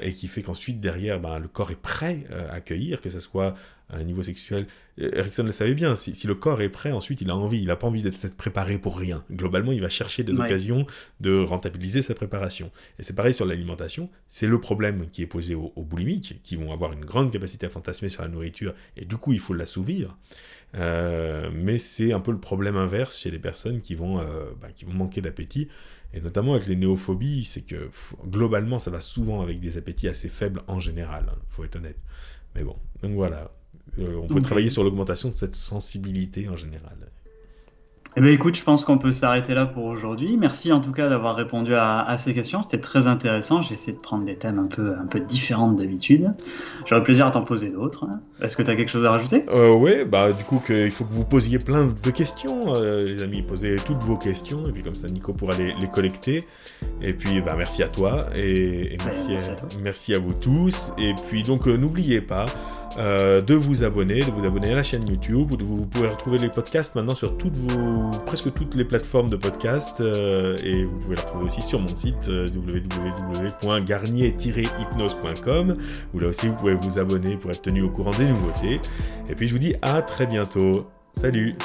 et qui fait qu'ensuite derrière, bah, le corps est prêt à accueillir, que ce soit à un niveau sexuel. Erickson le savait bien, si, le corps est prêt, ensuite il a envie, il n'a pas envie d'être préparé pour rien. Globalement, il va chercher des occasions de rentabiliser sa préparation. Et c'est pareil sur l'alimentation, c'est le problème qui est posé aux, boulimiques, qui vont avoir une grande capacité à fantasmer sur la nourriture, et du coup il faut l'assouvir. Euh, mais c'est un peu le problème inverse chez les personnes qui vont, euh, bah, qui vont manquer d'appétit. Et notamment avec les néophobies, c'est que globalement, ça va souvent avec des appétits assez faibles en général, il hein, faut être honnête. Mais bon, donc voilà. Euh, on peut travailler sur l'augmentation de cette sensibilité en général. Eh bien, écoute, je pense qu'on peut s'arrêter là pour aujourd'hui. Merci en tout cas d'avoir répondu à, ces questions. C'était très intéressant. J'ai essayé de prendre des thèmes un peu, un peu différents d'habitude. J'aurais plaisir à t'en poser d'autres. Est-ce que tu as quelque chose à rajouter? Euh, Oui, bah, du coup, il faut que vous posiez plein de questions, euh, les amis. Posez toutes vos questions. Et puis, comme ça, Nico pourra les, collecter. Et puis, bah, merci à toi. Et, merci, à, merci, à, vous tous. Et puis, donc, euh, n'oubliez pas. Euh, de vous abonner, de vous abonner à la chaîne YouTube, où vous pouvez retrouver les podcasts maintenant sur toutes vos, presque toutes les plateformes de podcasts, euh, et vous pouvez les retrouver aussi sur mon site euh, www.garnier-hypnose.com, où là aussi vous pouvez vous abonner pour être tenu au courant des nouveautés. Et puis je vous dis à très bientôt. Salut